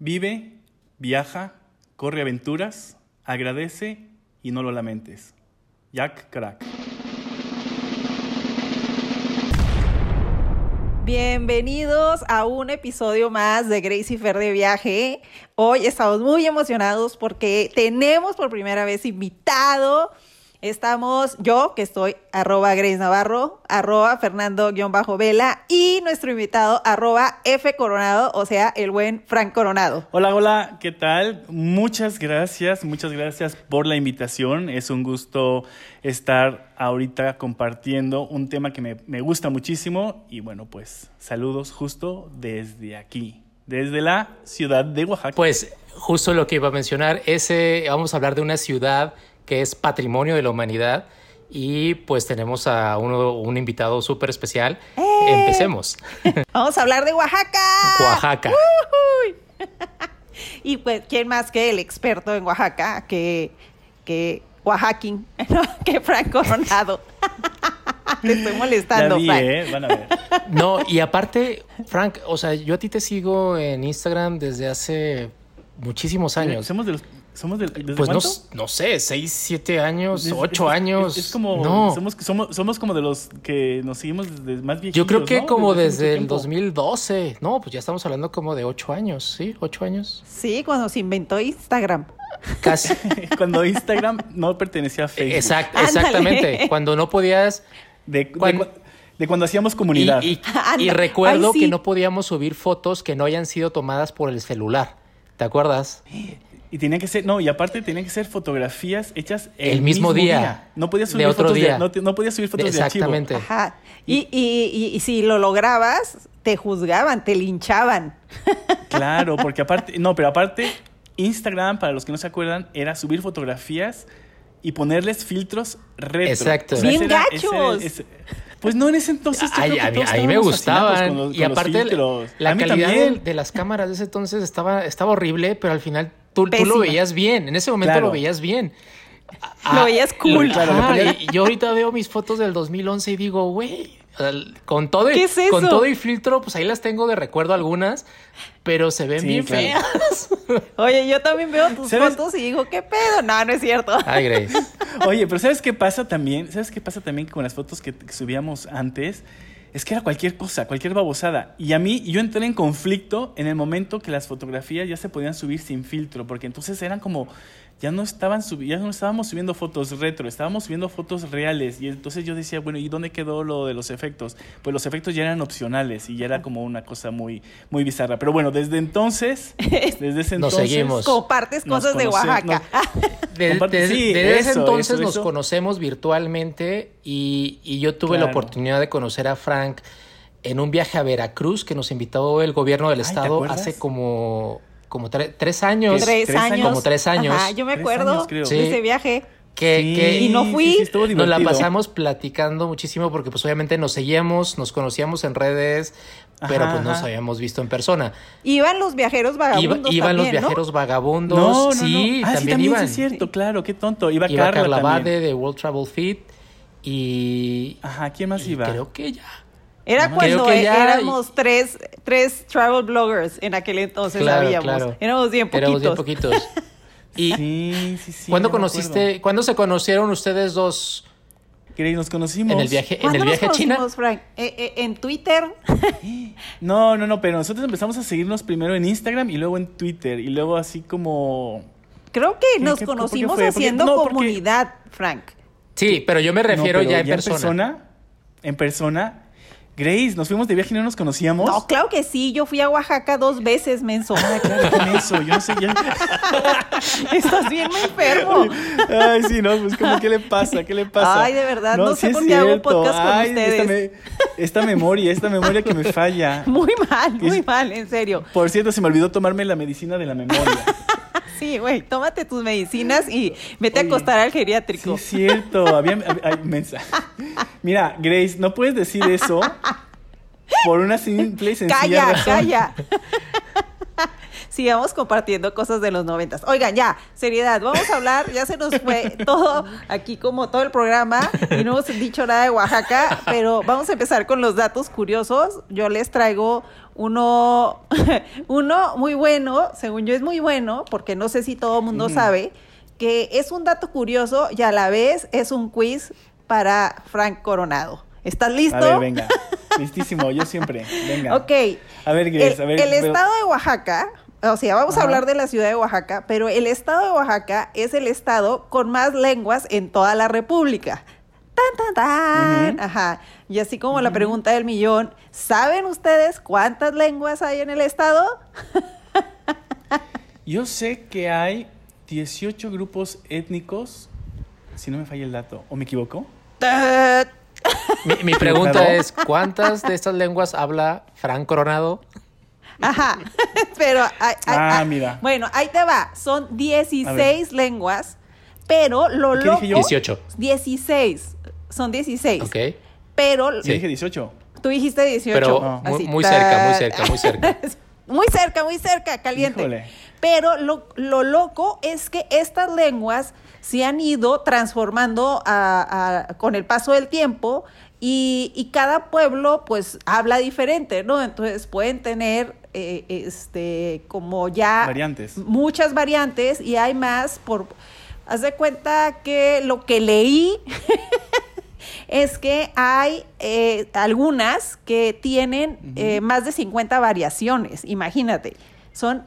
Vive, viaja, corre aventuras, agradece y no lo lamentes. Jack Crack. Bienvenidos a un episodio más de Gracie Fer de Viaje. Hoy estamos muy emocionados porque tenemos por primera vez invitado Estamos yo, que estoy arroba Grace Navarro, arroba Fernando-Vela y nuestro invitado arroba F Coronado, o sea, el buen Frank Coronado. Hola, hola, ¿qué tal? Muchas gracias, muchas gracias por la invitación. Es un gusto estar ahorita compartiendo un tema que me, me gusta muchísimo y bueno, pues saludos justo desde aquí, desde la ciudad de Oaxaca. Pues justo lo que iba a mencionar, ese, vamos a hablar de una ciudad que es Patrimonio de la Humanidad. Y pues tenemos a uno, un invitado súper especial. ¡Eh! Empecemos. Vamos a hablar de Oaxaca. Oaxaca. y pues, ¿quién más que el experto en Oaxaca? Que, que Oaxaquín, que Frank Coronado. Te estoy molestando, Frank. ¿eh? Van a ver. No, y aparte, Frank, o sea, yo a ti te sigo en Instagram desde hace muchísimos años. Somos de los ¿Somos del, pues no, no, sé, 6, 7 años, 8 años. Es, como. No. Somos, somos, somos, como de los que nos seguimos desde más viejitos. Yo creo que como desde, el 2012. No, pues ya estamos hablando como de 8 años, ¿sí? 8 años. Sí, cuando se inventó Instagram. Casi. cuando Instagram no pertenecía a Facebook. Exact, exactamente. Cuando no podías. De, cuando, de, cuando hacíamos comunidad. Y, y, recuerdo que no podíamos subir fotos que no hayan sido tomadas por el celular. ¿Te acuerdas? Y tenía que ser, no, y aparte tenían que ser fotografías hechas el, mismo, día. No podías subir fotos día. De, no, podías subir fotos de, Exactamente. Ajá. Y, y, y, si lo lograbas, te juzgaban, te linchaban. Claro, porque aparte, no, pero aparte, Instagram, para los que no se acuerdan, era subir fotografías y ponerles filtros retro. Exacto. Bien gachos. Pues no en ese entonces. Ay, a, mí, me gustaban. y aparte, la calidad de, las cámaras de ese entonces estaba, estaba horrible, pero al final tú, lo veías bien. En ese momento lo veías bien. lo veías cool. y yo ahorita veo mis fotos del 2011 y digo, güey, con todo, y, con todo y filtro, pues ahí las tengo de recuerdo algunas, pero se ven bien feas. Oye, yo también veo tus fotos y digo, ¿qué pedo? No, no es cierto. Ay, Grace. Oye, pero ¿sabes qué pasa también? ¿Sabes qué pasa también con las fotos que subíamos antes? es que era cualquier cosa, cualquier babosada. Y a mí, yo entré en conflicto en el momento que las fotografías ya se podían subir sin filtro, porque entonces eran como, ya no, estaban ya no estábamos subiendo fotos retro, estábamos subiendo fotos reales. Y entonces yo decía, bueno, ¿y dónde quedó lo de los efectos? Pues los efectos ya eran opcionales y ya era como una cosa muy, muy bizarra. Pero bueno, desde entonces, desde ese nos entonces... Seguimos. Compartes cosas de Oaxaca. desde ese entonces nos conocemos virtualmente y, y yo tuve la oportunidad de conocer a Frank en un viaje a Veracruz que nos invitó el gobierno del estado hace como como tres años. Tres, años. Como tres años. Ajá, yo me acuerdo de ese viaje. Que, y no fui. nos la pasamos platicando muchísimo porque pues obviamente nos seguíamos, nos conocíamos en redes, pero pues no nos habíamos visto en persona. Iban los viajeros vagabundos. iban los viajeros vagabundos. No, sí, ah, también, iban. es cierto, claro, qué tonto. Iba, iba Carla, Carla Bade de World Travel Fit y. Ajá, ¿quién más iba? Creo que ya. Era cuando éramos tres, tres travel bloggers en aquel entonces, sabíamos. Éramos bien poquitos. Éramos bien poquitos. y sí, sí, sí. ¿Cuándo conociste, cuándo se conocieron ustedes dos? Que nos conocimos. En el viaje, en el viaje a China. Frank? ¿Eh, eh, ¿En Twitter? no, no, no, pero nosotros empezamos a seguirnos primero en Instagram y luego en Twitter. Y luego así como. Creo que nos conocimos haciendo comunidad, Frank. Sí, pero yo me refiero ya, en, ya persona. en persona. En persona Grace, nos fuimos de viaje y no nos conocíamos. No, claro que sí. Yo fui a Oaxaca dos veces, menso. Ah, claro, qué menso. Yo no sé ya. Estás bien muy enfermo. Ay, sí, no, pues como, ¿qué le pasa? ¿Qué le pasa? Ay, de verdad, no, sé por qué hago podcast con ustedes. Esta, memoria, esta memoria que me falla. Muy mal, muy mal, en serio. Por cierto, se me olvidó tomarme la medicina de la memoria. Sí, güey, tómate tus medicinas y vete a acostar al geriátrico. Sí, es cierto. Había, Mira, Grace, no puedes decir eso por una simple y sencilla calla, razón. Calla, calla. sigamos compartiendo cosas de los noventas. Oigan, ya, seriedad, vamos a hablar, ya se nos fue todo aquí como todo el programa y no hemos dicho nada de Oaxaca, pero vamos a empezar con los datos curiosos. Yo les traigo uno, uno muy bueno, según yo es muy bueno, porque no sé si todo el mundo sabe, que es un dato curioso y a la vez es un quiz para Frank Coronado. ¿Estás listo? A ver, venga. Listísimo, yo siempre. Venga. Ok. A ver, Grace, a ver. El estado de Oaxaca, o sea, vamos a hablar de la ciudad de Oaxaca, pero el estado de Oaxaca es el estado con más lenguas en toda la República. Tan, tan, tan. Ajá. Y así como la pregunta del millón, ¿saben ustedes cuántas lenguas hay en el estado? Yo sé que hay 18 grupos étnicos, si no me falla el dato, ¿o me equivoco? Mi, pregunta es, ¿cuántas de estas lenguas habla Fran Coronado? Ajá, pero... ah, mira. Bueno, ahí te va. Son 16 lenguas, pero lo loco... 18. 16. Son 16. Ok. Pero... Sí. dije 18. Tú dijiste 18. Pero muy, cerca, muy cerca, muy cerca. muy cerca, muy cerca, caliente. Pero lo, lo loco es que estas lenguas se han ido transformando con el paso del tiempo y, cada pueblo pues habla diferente, ¿no? Entonces pueden tener eh, este como ya variantes. muchas variantes y hay más por haz de cuenta que lo que leí es que hay eh, algunas que tienen eh, más de 50 variaciones, imagínate, son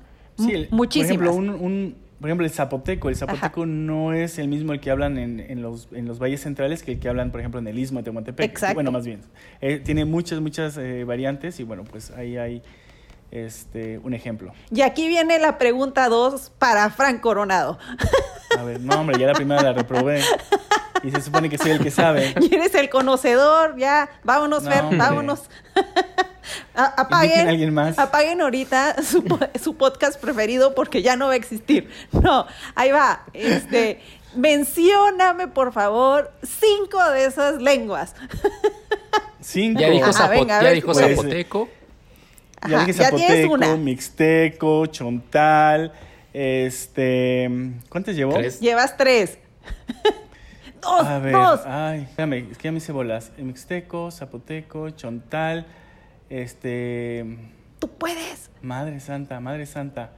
muchísimas. Por ejemplo, un por ejemplo, el zapoteco. El zapoteco no es el mismo el que hablan en, en, los, en los valles centrales que el que hablan, por ejemplo, en el istmo de Tehuantepec. Exacto. Bueno, más bien. Eh, tiene muchas, muchas eh, variantes y bueno, pues ahí hay este, un ejemplo. Y aquí viene la pregunta dos para Frank Coronado. A ver, no, hombre, ya la primera la reprobé. Y se supone que soy el que sabe. Y eres el conocedor, ya. Vámonos, Fer, vámonos. apaguen, alguien más? apaguen ahorita su, podcast preferido porque ya no va a existir. No, ahí va. Este, mencióname, por favor, cinco de esas lenguas. Cinco. Ya dijo, ya dijo zapoteco. Ya dije zapoteco, mixteco, chontal, este... ¿Cuántas llevó? Llevas tres. dos, a ver, dos. Ay, espérame, es que ya me hice bolas. Mixteco, zapoteco, chontal, este. Tú puedes. Madre santa, madre santa.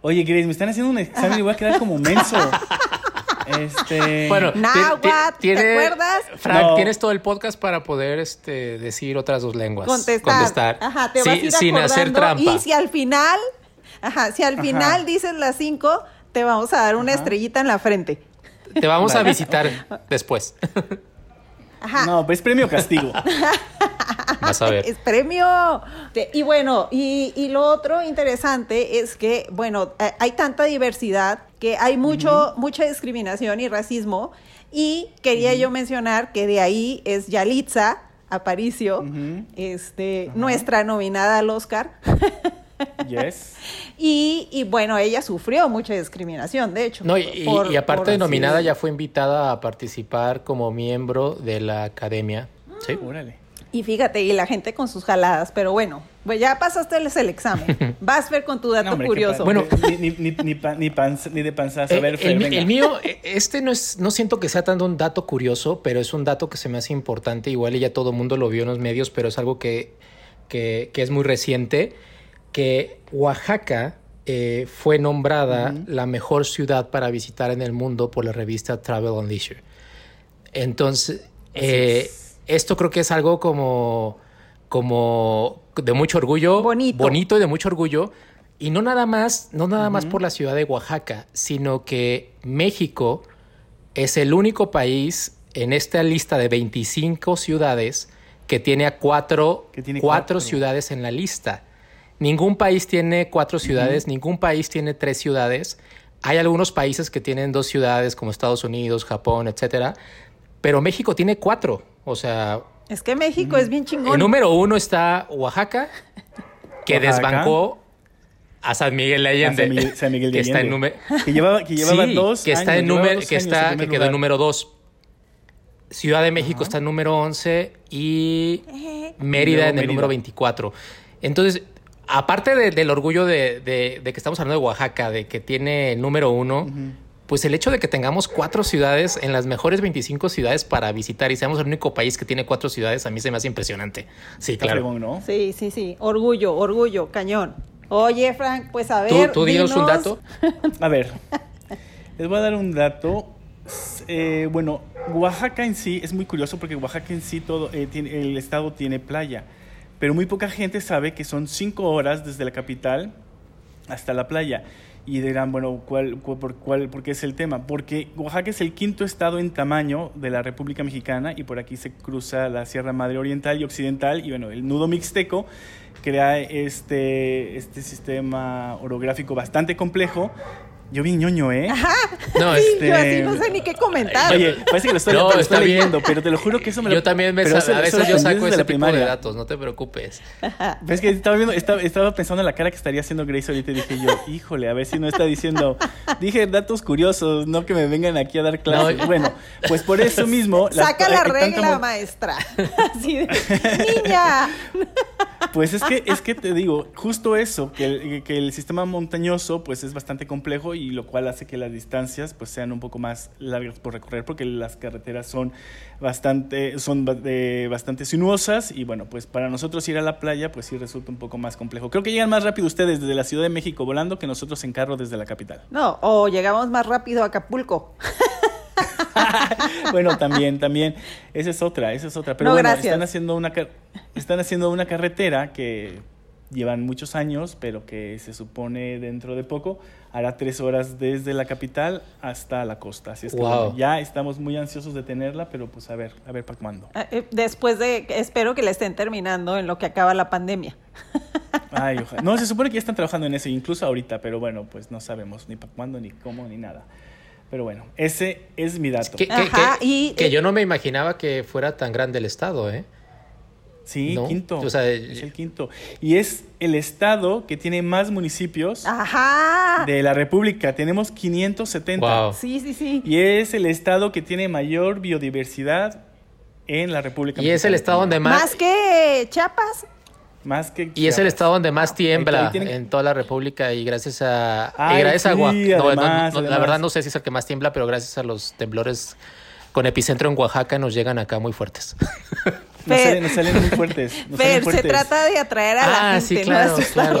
Oye, Grace, me están haciendo un examen y voy a quedar como menso. Este. Bueno, ¿te acuerdas? Frank, tienes todo el podcast para poder este, decir otras dos lenguas. Contestar. Ajá, te vas a ir sin hacer trampa. Y si al final, ajá, si al final dices las cinco, te vamos a dar una estrellita en la frente. Te vamos a visitar después. No, pues premio castigo. Vas a ver. Es premio. Y bueno, y, lo otro interesante es que, bueno, eh, hay tanta diversidad que hay mucho, mucha discriminación y racismo. Y quería yo mencionar que de ahí es Yalitza Aparicio, este, nuestra nominada al Oscar. Yes. Y, bueno, ella sufrió mucha discriminación, de hecho. No, y, aparte de nominada, ya fue invitada a participar como miembro de la academia. Sí, órale. Y fíjate, y la gente con sus jaladas, pero bueno, pues ya pasaste el, examen. Vas a ver con tu dato curioso. Bueno, ni, ni, ni, ni, de panzazo. A ver, el, mío, e, este no es, no siento que sea tanto un dato curioso, pero es un dato que se me hace importante. Igual y ya todo el mundo lo vio en los medios, pero es algo que, que, que es muy reciente que Oaxaca eh, fue nombrada la mejor ciudad para visitar en el mundo por la revista Travel and Leisure. Entonces, eh, esto creo que es algo como, como de mucho orgullo, bonito. y de mucho orgullo. Y no nada más, no nada más por la ciudad de Oaxaca, sino que México es el único país en esta lista de 25 ciudades que tiene a cuatro, cuatro ciudades en la lista. Ningún país tiene cuatro ciudades, ningún país tiene tres ciudades. Hay algunos países que tienen dos ciudades, como Estados Unidos, Japón, etcétera. Pero México tiene cuatro. O sea. Es que México es bien chingón. El número uno está Oaxaca, que desbancó a San Miguel de Allende. San, Miguel de que Está en número. Que llevaba, que llevaba dos. Que está en número. Que, está, que quedó en número dos. Ciudad de México está en número 11 y Mérida en el número 24. Entonces, aparte del orgullo de, que estamos hablando de Oaxaca, de que tiene número uno, pues el hecho de que tengamos cuatro ciudades en las mejores 25 ciudades para visitar y seamos el único país que tiene cuatro ciudades, a mí se me hace impresionante. Sí, claro. Sí, sí, sí. Orgullo, orgullo, cañón. Oye, Frank, pues a ver. ¿Tú, tú dinos un dato? a ver, les voy a dar un dato. Eh, bueno, Oaxaca en sí es muy curioso porque Oaxaca en sí todo eh, tiene, el estado tiene playa, pero muy poca gente sabe que son cinco horas desde la capital hasta la playa. Y dirán, bueno, ¿cuál, por, cuál, ¿por qué es el tema? Porque Oaxaca es el quinto estado en tamaño de la República Mexicana y por aquí se cruza la Sierra Madre Oriental y Occidental y bueno, el nudo mixteco crea este, este sistema orográfico bastante complejo yo vi ñoño, ¿eh? Ajá. No, este... yo así no sé ni qué comentar. Oye, parece que lo estoy, no, leyendo, pero te lo juro que eso me lo... Yo también me a veces yo saco ese tipo de datos, no te preocupes. Es que estaba, viendo, estaba, pensando en la cara que estaría haciendo Grace ahorita y dije yo, híjole, a ver si no está diciendo... Dije datos curiosos, no que me vengan aquí a dar clases. bueno, pues por eso mismo... Saca la regla, maestra. Así de, niña. Pues es que, es que te digo, justo eso, que el, que el sistema montañoso pues es bastante complejo y lo cual hace que las distancias pues sean un poco más largas por recorrer porque las carreteras son bastante, son bastante sinuosas y bueno, pues para nosotros ir a la playa pues sí resulta un poco más complejo. Creo que llegan más rápido ustedes desde la Ciudad de México volando que nosotros en carro desde la capital. No, o llegamos más rápido a Acapulco. bueno, también, también. Esa es otra, esa es otra. Pero bueno, están haciendo una están haciendo una carretera que llevan muchos años, pero que se supone dentro de poco hará tres horas desde la capital hasta la costa. Así es que ya estamos muy ansiosos de tenerla, pero pues a ver, a ver para cuándo. Ah, eh, después de, espero que la estén terminando en lo que acaba la pandemia. Ay, ojalá. No, se supone que ya están trabajando en eso, incluso ahorita, pero bueno, pues no sabemos ni para cuándo, ni cómo, ni nada. Pero bueno, ese es mi dato. Que, que yo no me imaginaba que fuera tan grande el estado, ¿eh? Sí, quinto. es el quinto. Y es el estado que tiene más municipios de la República. Tenemos 570. Sí, sí, sí. Y es el estado que tiene mayor biodiversidad en la República. Y es el estado donde más... Más que Chiapas. Más que y es el estado donde más tiembla en toda la República y gracias a y gracias a la verdad no sé si es el que más tiembla, pero gracias a los temblores con epicentro en Oaxaca nos llegan acá muy fuertes. Nos salen, muy fuertes. se trata de atraer a la ah, gente. Sí, claro, claro.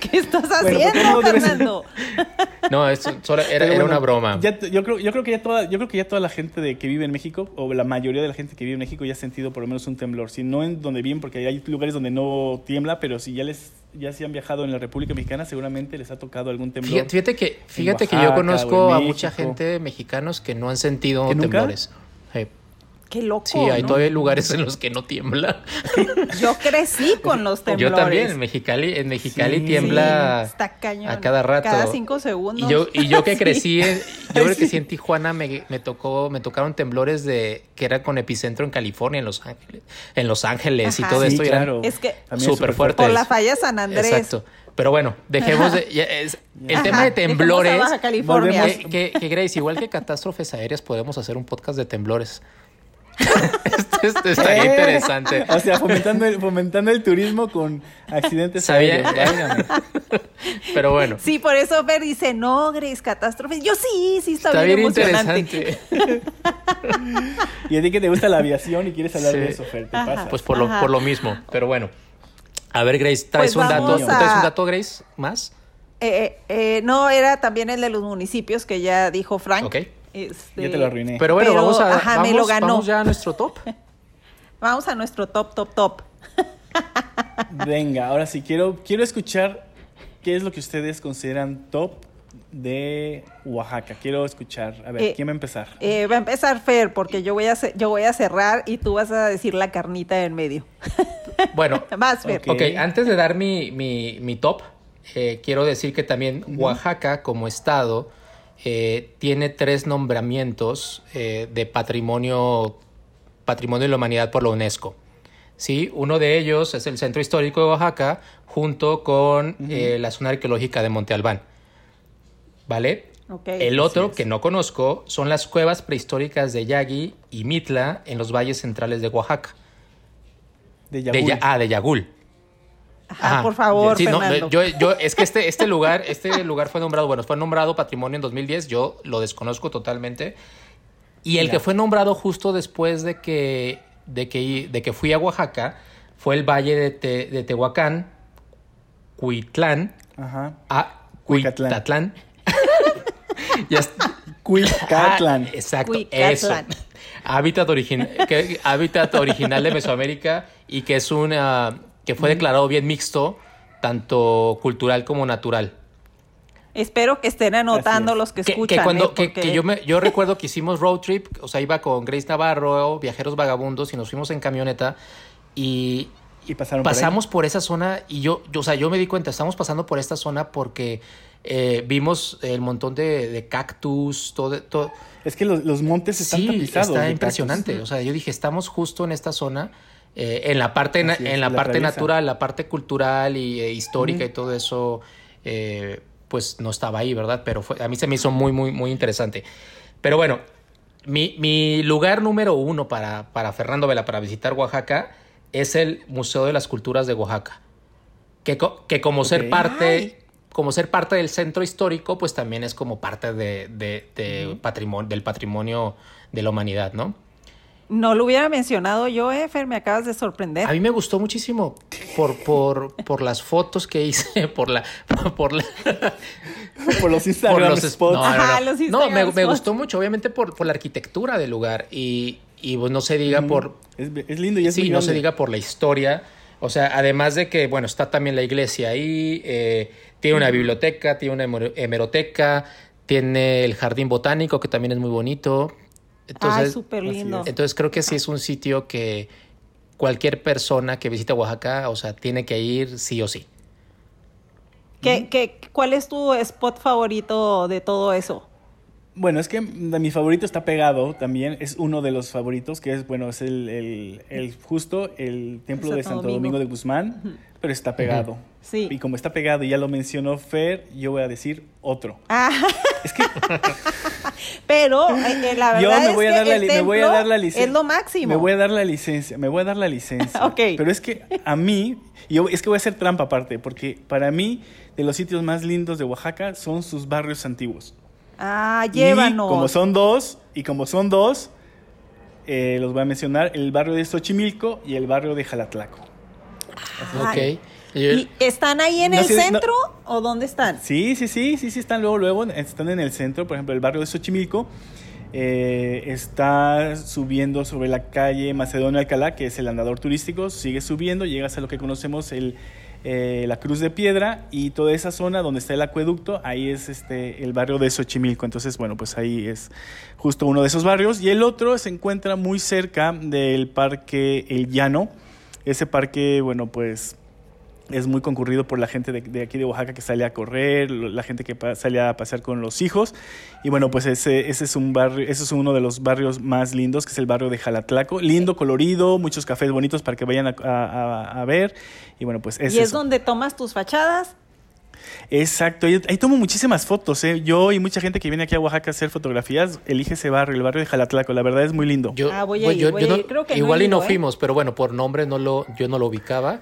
¿Qué estás haciendo, Fernando? no, eso era, una broma. yo, creo, yo, creo que ya toda, yo creo que ya toda la gente de, que vive en México, o la mayoría de la gente que vive en México, ya ha sentido por lo menos un temblor. Si no en donde viven, porque hay lugares donde no tiembla, pero si ya les ya si han viajado en la República Mexicana, seguramente les ha tocado algún temblor. Fíjate que, fíjate que yo conozco a mucha gente mexicanos que no han sentido temblores. Qué loco. Sí, hay todavía lugares en los que no tiembla. Yo crecí con los temblores. Yo también, en Mexicali, en Mexicali tiembla a cada rato. Cada cinco segundos. Y yo, y yo que crecí, yo creo que sí en Tijuana me, me, tocó, me tocaron temblores de que era con epicentro en California, en Los Ángeles, en Los Ángeles y todo esto. Claro. Es que súper fuerte. Por la falla San Andrés. Exacto. Pero bueno, dejemos de. el tema de temblores. California. Que, que, Grace, igual que catástrofes aéreas, podemos hacer un podcast de temblores. esto, está eh, interesante. O sea, fomentando el, fomentando el turismo con accidentes aéreos. Pero bueno. Sí, por eso Fer dice, no, Grace, catástrofes. Yo sí, sí, está, bien, emocionante. y a ti que te gusta la aviación y quieres hablar de eso, Fer, ¿te pasa? Pues por lo, por lo mismo. Pero bueno. A ver, Grace, ¿traes, pues un, dato, ¿traes un dato, Grace, más? Eh, eh, no, era también el de los municipios que ya dijo Frank. Ok. Este, ya te lo arruiné. Pero bueno, vamos a vamos, ya a nuestro top. vamos a nuestro top, top, top. Venga, ahora sí, quiero, quiero escuchar qué es lo que ustedes consideran top de Oaxaca. Quiero escuchar. A ver, eh, ¿quién va a empezar? Eh, va a empezar Fer, porque yo voy, a, yo voy a cerrar y tú vas a decir la carnita en medio. Bueno, más Fer. Ok, antes de dar mi, mi, top, eh, quiero decir que también Oaxaca como estado eh, tiene tres nombramientos eh, de patrimonio, patrimonio de la humanidad por la UNESCO. ¿sí? Uno de ellos es el Centro Histórico de Oaxaca junto con eh, la zona arqueológica de Monte Albán. ¿Vale? el otro, que no conozco, son las cuevas prehistóricas de Yagui y Mitla en los valles centrales de Oaxaca. De Yagul. ah, de Yagul. Ajá, por favor, sí, Fernando. yo, yo, es que este, este lugar, este lugar fue nombrado, bueno, fue nombrado patrimonio en 2010, yo lo desconozco totalmente. Y el que fue nombrado justo después de que, de que, de que fui a Oaxaca fue el valle de, de Tehuacán, Cuitlán, Ajá. a Cuitatlán. Cuicatlán. Ah, exacto, eso. Hábitat, hábitat original de Mesoamérica y que es una que fue declarado bien mixto, tanto cultural como natural. Espero que estén anotando los que, escuchan. cuando, ¿eh? que, yo, me, yo recuerdo que hicimos road trip, o sea, iba con Grace Navarro, viajeros vagabundos, y nos fuimos en camioneta y, pasamos por, esa zona y yo, yo, o sea, yo me di cuenta, estamos pasando por esta zona porque eh, vimos el montón de, cactus, todo, todo. Es que los, montes están sí, Está impresionante. O sea, yo dije, estamos justo en esta zona. Eh, en la parte, en la, parte natural, la parte cultural y e histórica y todo eso, eh, pues no estaba ahí, ¿verdad? Pero fue, a mí se me hizo muy, muy, muy interesante. Pero bueno, mi, mi lugar número uno para, para Fernando Vela, para visitar Oaxaca, es el Museo de las Culturas de Oaxaca. Que, que como ser parte como ser parte del centro histórico, pues también es como parte de, patrimonio, del patrimonio de la humanidad, ¿no? No lo hubiera mencionado yo, Efer, me acabas de sorprender. A mí me gustó muchísimo por, por, por las fotos que hice, por la... Por, la, por los Instagram spots. No, me, gustó mucho, obviamente por, la arquitectura del lugar y, y pues no se diga por... Es, lindo y es Sí, no se diga por la historia. O sea, además de que, bueno, está también la iglesia ahí, eh, tiene una biblioteca, tiene una hemeroteca, tiene el jardín botánico que también es muy bonito. Entonces, súper lindo. Entonces creo que sí es un sitio que cualquier persona que visite Oaxaca, o sea, tiene que ir sí o sí. ¿Qué, qué, ¿Cuál es tu spot favorito de todo eso? Bueno, es que mi favorito está pegado también, es uno de los favoritos, que es, bueno, es el, el, justo el templo de Santo Domingo. de Guzmán, pero está pegado. Sí. Y como está pegado y ya lo mencionó Fer, yo voy a decir otro. Ah. Es que... pero eh, eh, la verdad yo me voy es a dar que la, me voy a dar la licencia. Es lo máximo. Me voy a dar la licencia, me voy a dar la licencia. ok. Pero es que a mí, yo, es que voy a hacer trampa aparte, porque para mí, de los sitios más lindos de Oaxaca son sus barrios antiguos. Ah, llévanos. Y como son dos, y como son dos, eh, los voy a mencionar, el barrio de Xochimilco y el barrio de Jalatlaco. Ok. ¿Y están ahí en el centro o dónde están? Sí, sí, sí, sí, sí, están luego, luego, están en el centro, por ejemplo, el barrio de Xochimilco. Eh, está subiendo sobre la calle Macedonio Alcalá, que es el andador turístico, sigue subiendo, llegas a lo que conocemos el, eh, la Cruz de Piedra y toda esa zona donde está el acueducto, ahí es este, el barrio de Xochimilco. Entonces, bueno, pues ahí es justo uno de esos barrios. Y el otro se encuentra muy cerca del Parque El Llano. Ese parque, bueno, pues es muy concurrido por la gente de, aquí de Oaxaca que sale a correr, la gente que sale a pasear con los hijos. Y bueno, pues ese, ese es un barrio, ese es uno de los barrios más lindos, que es el barrio de Jalatlaco. Lindo, colorido, muchos cafés bonitos para que vayan a, ver. Y bueno, pues es ¿Y es donde tomas tus fachadas? Exacto, ahí, tomo muchísimas fotos. ¿eh? Yo y mucha gente que viene aquí a Oaxaca a hacer fotografías, elige ese barrio, el barrio de Jalatlaco. La verdad es muy lindo. ah, voy a ir, igual y no ¿eh? fuimos, pero bueno, por nombre no lo, yo no lo ubicaba.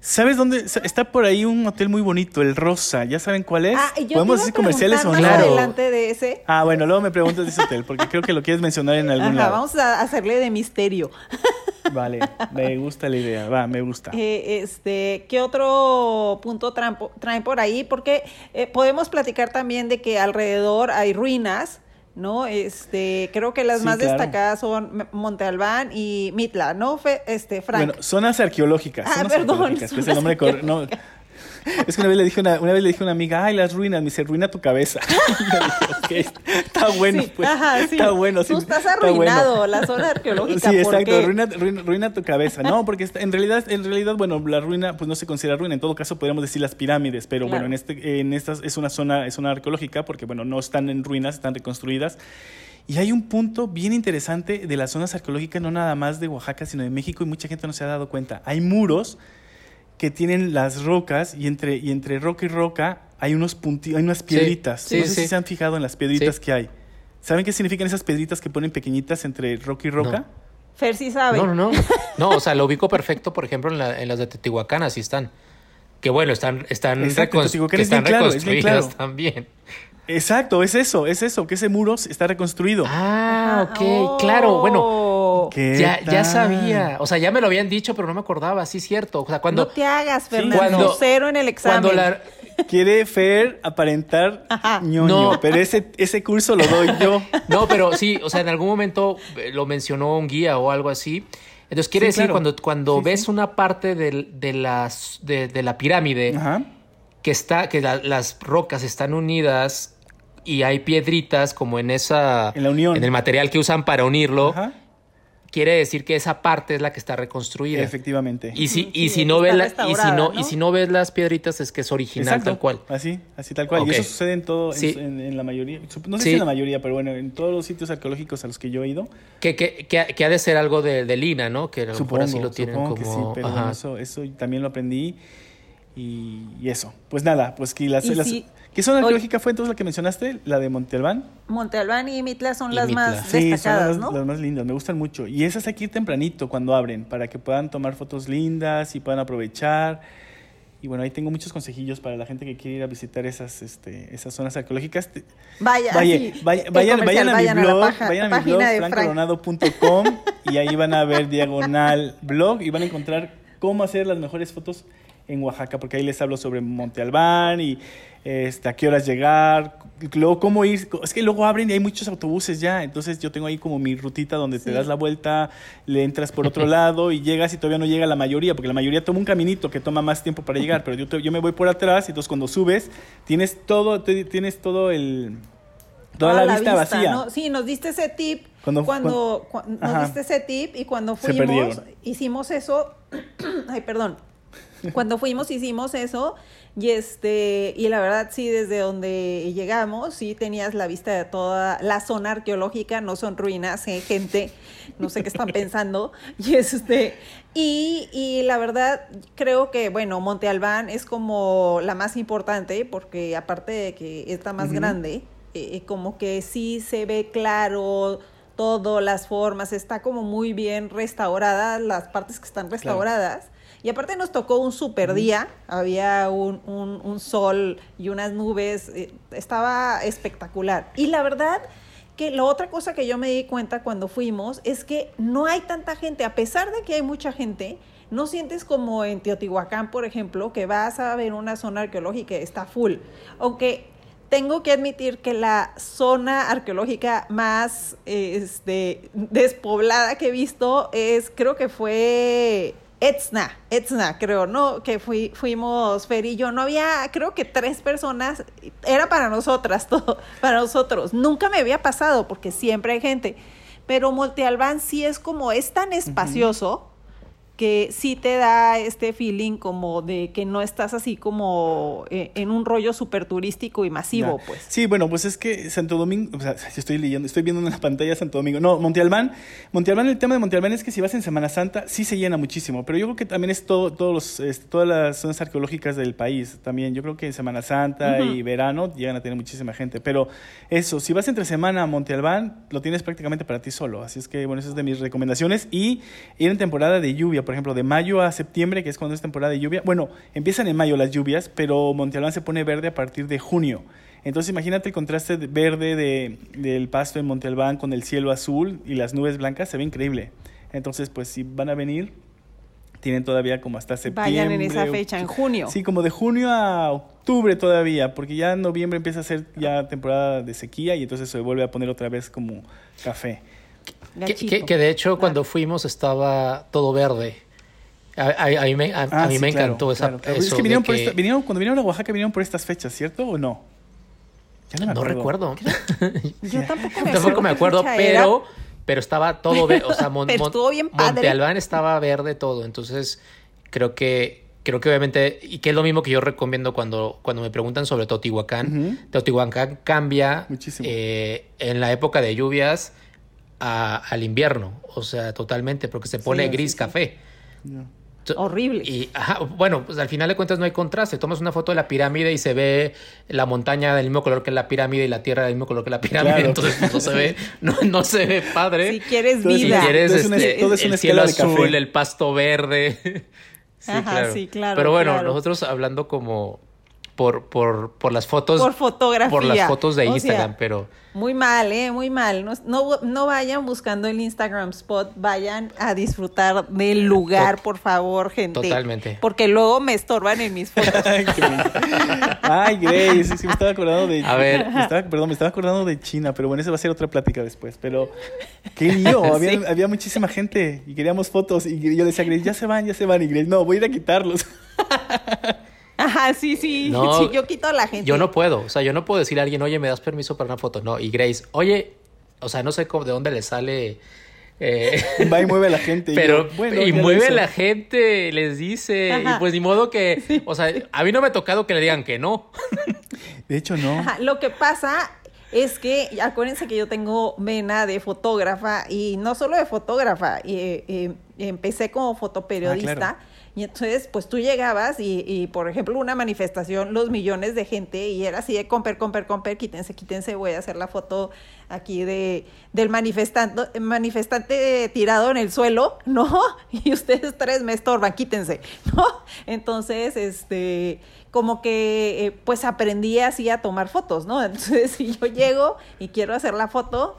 ¿Sabes dónde? Está por ahí un hotel muy bonito, el Rosa. ¿Ya saben cuál es? Ah, ¿Podemos decir comerciales o no? adelante de ese. Ah, bueno, luego me preguntas de ese hotel, porque creo que lo quieres mencionar en algún Ajá, lado. Vamos a hacerle de misterio. Vale, me gusta la idea, va, me gusta. Eh, este, ¿qué otro punto traen por ahí? Porque eh, podemos platicar también de que alrededor hay ruinas ¿no? Este, creo que las más destacadas son Monte Albán y Mitla, ¿no? este, Frank. Bueno, zonas arqueológicas. Ah, perdón. es el nombre no, es que una vez le dije una, una vez le dije a una amiga, ay, las ruinas, me dice, ruina tu cabeza. está bueno, pues. Está bueno. Tú estás arruinado, la zona arqueológica. Sí, exacto, ruina, ruina, tu cabeza. No, porque en realidad, en realidad, bueno, la ruina, pues no se considera ruina. En todo caso, podríamos decir las pirámides, pero bueno, en este, en estas es una zona, es una arqueológica, porque bueno, no están en ruinas, están reconstruidas. Y hay un punto bien interesante de las zonas arqueológicas, no nada más de Oaxaca, sino de México, y mucha gente no se ha dado cuenta. Hay muros que tienen las rocas y entre, y entre roca y roca hay, unos punti hay unas piedritas. no sé si se han fijado en las piedritas que hay. ¿Saben qué significan esas piedritas que ponen pequeñitas entre roca y roca? Fer sí sabe. No, no, no. No, o sea, lo ubico perfecto, por ejemplo, en, las de Teotihuacán, así están. Que bueno, están, están, reconstruidas también. Exacto, es eso, es eso, que ese muro está reconstruido. Ah, ok, claro, bueno. Ya, ya, sabía. O sea, ya me lo habían dicho, pero no me acordaba, sí, cierto. O sea, cuando. No te hagas, Fernando. cero en el examen. Cuando la, Quiere Fer aparentar ñoño, pero ese, ese curso lo doy yo. No, pero sí, o sea, en algún momento eh, lo mencionó un guía o algo así. Entonces quiere decir, cuando, cuando ves una parte de, las, de, la pirámide que está, que las rocas están unidas y hay piedritas como en esa. En la unión. En el material que usan para unirlo. Quiere decir que esa parte es la que está reconstruida. Efectivamente. Y si, y si no ves y si no, y si no ves las piedritas es que es original tal cual. Así, así tal cual. Y eso sucede en todo, en, la mayoría. No sé si en la mayoría, pero bueno, en todos los sitios arqueológicos a los que yo he ido. Que, que, que, ha de ser algo de, de Lina, ¿no? Que a lo supongo, así lo tienen como. Que sí, pero eso, eso también lo aprendí. Y, eso. Pues nada, pues que las, ¿Qué zona arqueológica fue entonces la que mencionaste? ¿La de Monte Albán? Monte Albán y Mitla son las más destacadas, son las, más lindas, me gustan mucho. Y esas hay que ir tempranito cuando abren, para que puedan tomar fotos lindas y puedan aprovechar. Y bueno, ahí tengo muchos consejillos para la gente que quiere ir a visitar esas, este, esas zonas arqueológicas. Vaya, vayan, vayan, a mi blog, vayan a mi blog, francoronado.com y ahí van a ver diagonal blog y van a encontrar cómo hacer las mejores fotos en Oaxaca, porque ahí les hablo sobre Monte Albán y este, a qué horas llegar, luego cómo ir, es que luego abren y hay muchos autobuses ya, entonces yo tengo ahí como mi rutita donde te das la vuelta, le entras por otro lado y llegas y todavía no llega la mayoría, porque la mayoría toma un caminito que toma más tiempo para llegar, pero yo, yo me voy por atrás y entonces cuando subes tienes todo, tienes todo el... Toda, la, vista, vacía. Sí, nos diste ese tip cuando, cuando, nos diste ese tip y cuando fuimos hicimos eso, ay, perdón, cuando fuimos hicimos eso y este, y la verdad sí, desde donde llegamos, sí tenías la vista de toda la zona arqueológica, no son ruinas, ¿eh? gente, no sé qué están pensando. Y este, y, y, la verdad, creo que, bueno, Monte Albán es como la más importante, porque aparte de que está más grande, eh, como que sí se ve claro todo, las formas, está como muy bien restaurada, las partes que están restauradas. Y aparte nos tocó un super día, había un, un, sol y unas nubes, eh, estaba espectacular. Y la verdad que la otra cosa que yo me di cuenta cuando fuimos es que no hay tanta gente, a pesar de que hay mucha gente, no sientes como en Teotihuacán, por ejemplo, que vas a ver una zona arqueológica y está full. Aunque tengo que admitir que la zona arqueológica más este, despoblada que he visto es, creo que fue Etzna, Etzna, creo, ¿no? Que fui, fuimos Fer y yo. No había, creo que tres personas. Era para nosotras, todo, para nosotros. Nunca me había pasado porque siempre hay gente. Pero Monte Albán sí es como, es tan espacioso que sí te da este feeling como de que no estás así como eh, en un rollo súper turístico y masivo, pues. Sí, bueno, pues es que Santo Domingo, o sea, estoy leyendo, estoy viendo en la pantalla Santo Domingo. No, Monte Albán, Monte Albán, el tema de Monte Albán es que si vas en Semana Santa, sí se llena muchísimo, pero yo creo que también es todo, todos los, este, todas las zonas arqueológicas del país también. Yo creo que en Semana Santa y verano llegan a tener muchísima gente, pero eso, si vas entre semana a Monte Albán, lo tienes prácticamente para ti solo. Así es que, bueno, esa es de mis recomendaciones. Y ir en temporada de lluvia, por ejemplo, de mayo a septiembre, que es cuando es temporada de lluvia. Bueno, empiezan en mayo las lluvias, pero Monte Albán se pone verde a partir de junio. Entonces imagínate el contraste verde de, del pasto en Monte Albán con el cielo azul y las nubes blancas, se ve increíble. Entonces, pues si van a venir, tienen todavía como hasta septiembre. Vayan en esa fecha, en junio. Sí, como de junio a octubre todavía, porque ya en noviembre empieza a ser ya temporada de sequía y entonces se vuelve a poner otra vez como café. Que, de hecho cuando fuimos estaba todo verde. A, mí me, ah, mí me encantó esa, Es que vinieron, cuando vinieron a Oaxaca vinieron por estas fechas, ¿cierto o no? no, recuerdo. Yo tampoco me, tampoco me acuerdo, pero, pero estaba todo verde. O sea, Monte Albán estaba verde todo. Entonces, creo que creo que obviamente, y que es lo mismo que yo recomiendo cuando, cuando me preguntan sobre Teotihuacán. Teotihuacán cambia eh, en la época de lluvias al invierno, o sea, totalmente, porque se pone gris café. Horrible. Y bueno, pues al final de cuentas no hay contraste. Tomas una foto de la pirámide y se ve la montaña del mismo color que la pirámide y la tierra del mismo color que la pirámide. Entonces pues, no se ve, no, se ve padre. Si quieres vida. Si quieres este, el cielo azul, el pasto verde. sí, claro. Pero bueno, nosotros hablando como por, por, por las fotos. Por fotografía. Por las fotos de Instagram, pero. Muy mal, ¿eh? Muy mal. No, no, vayan buscando el Instagram spot, vayan a disfrutar del lugar, por favor, gente. Totalmente. Porque luego me estorban en mis fotos. Ay, Grace, sí me estaba acordando de. A ver. perdón, me estaba acordando de China, pero bueno, esa va a ser otra plática después. Pero qué lío, había, había muchísima gente y queríamos fotos. Y yo decía, Grace, ya se van, ya se van. Y Grace, no, voy a ir a quitarlos. Ajá, sí, sí. sí, yo quito a la gente. Yo no puedo. O sea, yo no puedo decirle a alguien, oye, ¿me das permiso para una foto? No. Y Grace, oye, o sea, no sé cómo, de dónde le sale. Eh, Va y mueve la gente. Pero, y, bueno, y mueve la gente, les dice. Y pues ni modo que. O sea, a mí no me ha tocado que le digan que no. De hecho, no. Lo que pasa es que acuérdense que yo tengo vena de fotógrafa y no solo de fotógrafa, y, eh, empecé como fotoperiodista. Ah, y entonces, pues tú llegabas y, por ejemplo, una manifestación, los millones de gente, y era así de comper, comper, comper, quítense, quítense, voy a hacer la foto aquí de del manifestante, manifestante tirado en el suelo, ¿no? Y ustedes tres me estorban, quítense, ¿no? Entonces, este, como que, eh, pues aprendí así a tomar fotos, ¿no? Entonces, si yo llego y quiero hacer la foto,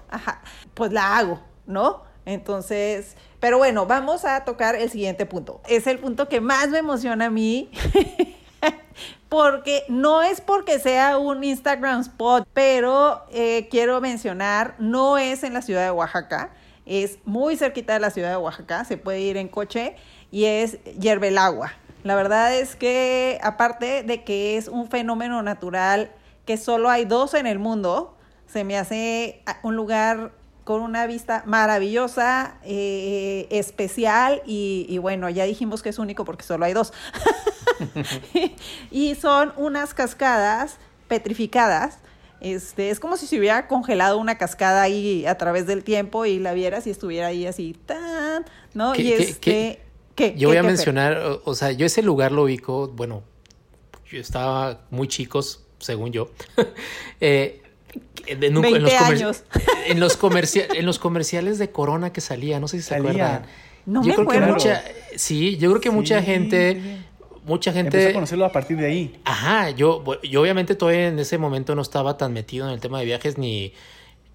pues la hago, ¿no? Entonces, pero bueno, vamos a tocar el siguiente punto. Es el punto que más me emociona a mí. porque no es porque sea un Instagram spot, pero eh, quiero mencionar, no es en la ciudad de Oaxaca, es muy cerquita de la ciudad de Oaxaca, se puede ir en coche y es Yerbelagua. La verdad es que aparte de que es un fenómeno natural que solo hay dos en el mundo, se me hace un lugar con una vista maravillosa, eh, especial y, bueno, ya dijimos que es único porque solo hay dos. y son unas cascadas petrificadas. Este, es como si se hubiera congelado una cascada ahí a través del tiempo y la vieras y estuviera ahí así, tan, ¿no? y este, ¿qué, yo voy a mencionar, o, sea, yo ese lugar lo ubico, bueno, yo estaba muy chicos, según yo. eh, en, los años. En los, en los comerciales de Corona que salía, no sé si se acuerdan. No yo creo que mucha, sí, yo creo que mucha gente, mucha gente empezó a conocerlo a partir de ahí. Ajá, yo, yo obviamente todavía en ese momento no estaba tan metido en el tema de viajes ni,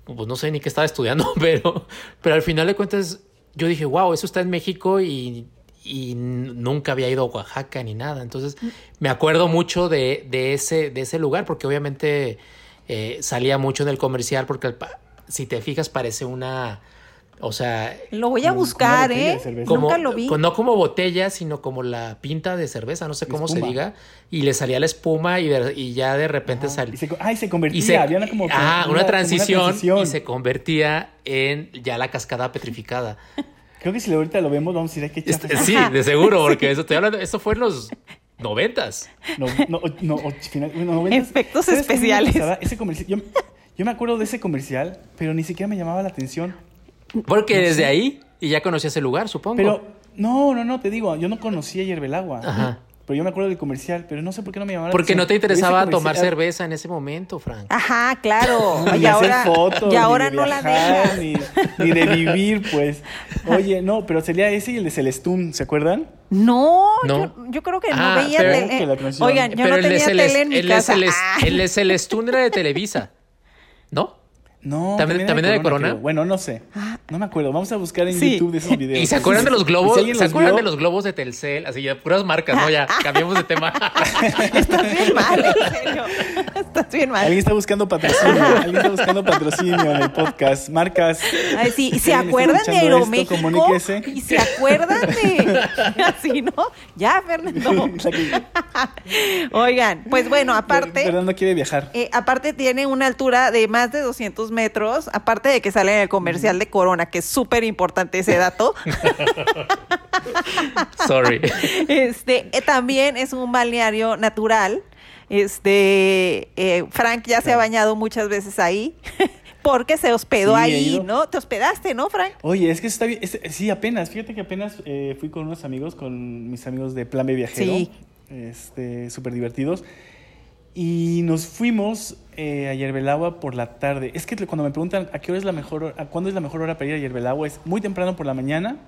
pues no sé ni qué estaba estudiando, pero, pero al final de cuentas yo dije, wow, eso está en México y, y nunca había ido a Oaxaca ni nada. Entonces mm. me acuerdo mucho de, de, ese, de ese lugar porque obviamente eh, salía mucho en el comercial porque si te fijas parece una... O sea... Lo voy a buscar, ¿eh? Nunca lo vi. No como botella, sino como la pinta de cerveza, no sé cómo se diga. Y le salía la espuma y, y ya de repente salía... Ay, se convertía, había una como... Ah, una, transición, y se convertía en ya la cascada petrificada. Creo que si ahorita lo vemos, vamos a decir que este, Sí, de seguro, porque eso estoy hablando, eso fue en los noventas. No, no, no, final, Efectos especiales. Ese comercial, yo, yo, me acuerdo de ese comercial, pero ni siquiera me llamaba la atención. Porque desde ahí y ya conocía ese lugar, supongo. Pero no, no, no, te digo, yo no conocía Yerbelagua. Ajá. Pero yo me acuerdo del comercial, pero no sé por qué no me llamaba Porque no te interesaba tomar cerveza en ese momento, Frank. Ajá, claro. y ahora, y ahora no la dejas. Ni, ni, de vivir, pues. Oye, no, pero sería ese y el de Celestún, ¿se acuerdan? No, Yo, yo, creo que no ah, veía tele. Oigan, yo no tenía tele en mi el casa. El de Celestún era de Televisa, ¿no? No, también, también, de Corona. Bueno, no sé. No me acuerdo. Vamos a buscar en YouTube de esos videos. ¿Y se acuerdan de los globos? ¿Se acuerdan de los globos de Telcel? Así ya, puras marcas, ¿no? Ya, cambiamos de tema. Estás bien mal, en serio. Estás bien mal. Alguien está buscando patrocinio. Alguien está buscando patrocinio en el podcast. Marcas. Ay, sí. ¿Y se acuerdan de Aeroméxico? ¿Y se acuerdan de...? Así, ¿no? Ya, Fernando. Oigan, pues bueno, aparte... Fernando quiere viajar. Eh, aparte tiene una altura de más de 200 metros, aparte de que sale en el comercial de Corona, que es súper importante ese dato. Sorry. Este, eh, también es un balneario natural. Este, eh, Frank ya se ha bañado muchas veces ahí. porque se hospedó ahí, ¿no? Te hospedaste, ¿no, Frank? Oye, es que está bien. sí, apenas. Fíjate que apenas eh, fui con unos amigos, con mis amigos de Plan B Viajero. Sí. Este, súper divertidos. Y nos fuimos eh, a Yerbelagua por la tarde. Es que cuando me preguntan a qué hora es la mejor hora, a cuándo es la mejor hora para ir a Yerbelagua, es muy temprano por la mañana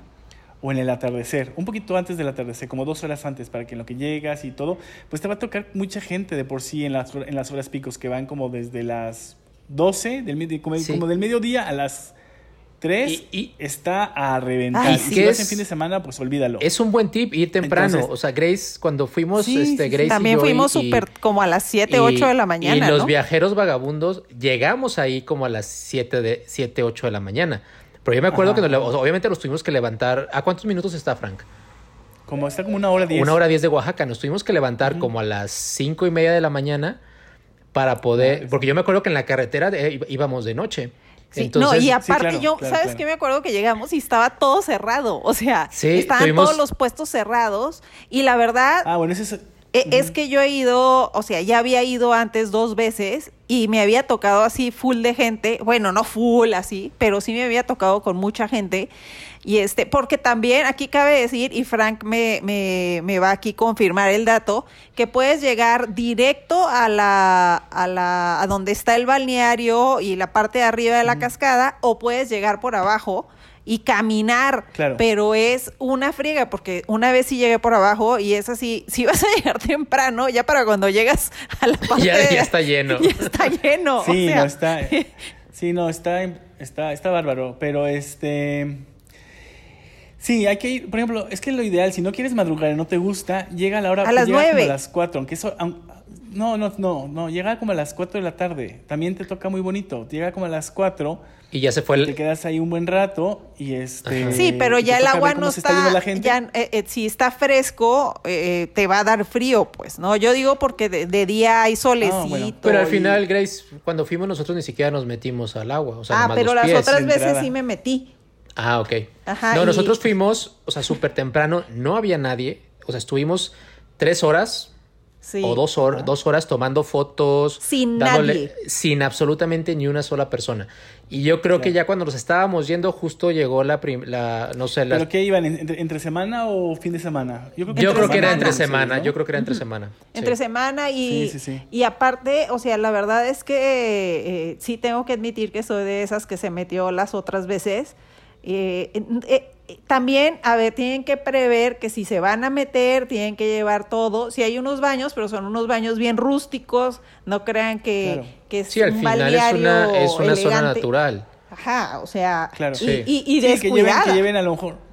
o en el atardecer, un poquito antes del atardecer, como dos horas antes, para que en lo que llegas y todo, pues te va a tocar mucha gente de por sí en las, en las horas picos que van como desde las 12, del, como, como del mediodía a las 3 y, está a reventar. y si vas en fin de semana, pues olvídalo. Es un buen tip ir temprano. o sea, Grace, cuando fuimos, este, Grace También fuimos súper como a las 7, 8 de la mañana. Y los viajeros vagabundos llegamos ahí como a las 7, de, 7 8 de la mañana. Pero yo me acuerdo que obviamente nos tuvimos que levantar. ¿A cuántos minutos está, Frank? Como está como una hora diez. Una hora diez de Oaxaca. Nos tuvimos que levantar como a las cinco y media de la mañana para poder. Ah, porque yo me acuerdo que en la carretera íbamos de noche no, y aparte yo, ¿sabes qué? Me acuerdo que llegamos y estaba todo cerrado. O sea, estaban todos los puestos cerrados. Y la verdad. Ah, bueno, ese e, es... que yo he ido, o sea, ya había ido antes dos veces y me había tocado así full de gente, bueno, no full así, pero sí me había tocado con mucha gente. Y este, porque también aquí cabe decir, y Frank me, me, me va aquí a confirmar el dato, que puedes llegar directo a la, a la, a donde está el balneario y la parte de arriba de la cascada, o puedes llegar por abajo y caminar, claro. pero es una friega porque una vez sí llegué por abajo y es así, si vas a llegar temprano, ya para cuando llegas a la parte ya, ya está lleno. Ya está lleno. Sí, no está. Sí, no, está, está, está bárbaro, pero este Sí, hay que ir, por ejemplo, es que lo ideal, si no quieres madrugar y no te gusta, llega a la hora a las nueve. a las cuatro, aunque eso, no, no, no, no, llega como a las cuatro de la tarde, también te toca muy bonito, llega como a las cuatro. Y ya se fue el... Te quedas ahí un buen rato y este... Sí, pero ya el agua no está, ya, eh, eh, si está fresco, eh, te va a dar frío, pues, ¿no? Yo digo porque de, día hay solecito. Pero al final, Grace, cuando fuimos nosotros ni siquiera nos metimos al agua, o sea, Ah, pero las otras veces sí me metí. Ah, ok. no, nosotros fuimos, o sea, súper temprano, no había nadie. O sea, estuvimos tres horas o dos, horas, dos horas tomando fotos. Sin nadie. Sin absolutamente ni una sola persona. Y yo creo que ya cuando nos estábamos yendo, justo llegó la, la no sé, la... ¿Pero qué iban? ¿Entre, semana o fin de semana? Yo creo que, era entre semana, yo creo que era entre semana. Entre semana y, y aparte, o sea, la verdad es que eh, sí tengo que admitir que soy de esas que se metió las otras veces eh, eh, también, a ver, tienen que prever que si se van a meter, tienen que llevar todo. Si hay unos baños, pero son unos baños bien rústicos, no crean que, que es sí, al final es una, es una zona natural. Ajá, o sea, claro. y, y, y que, lleven, que lleven a lo mejor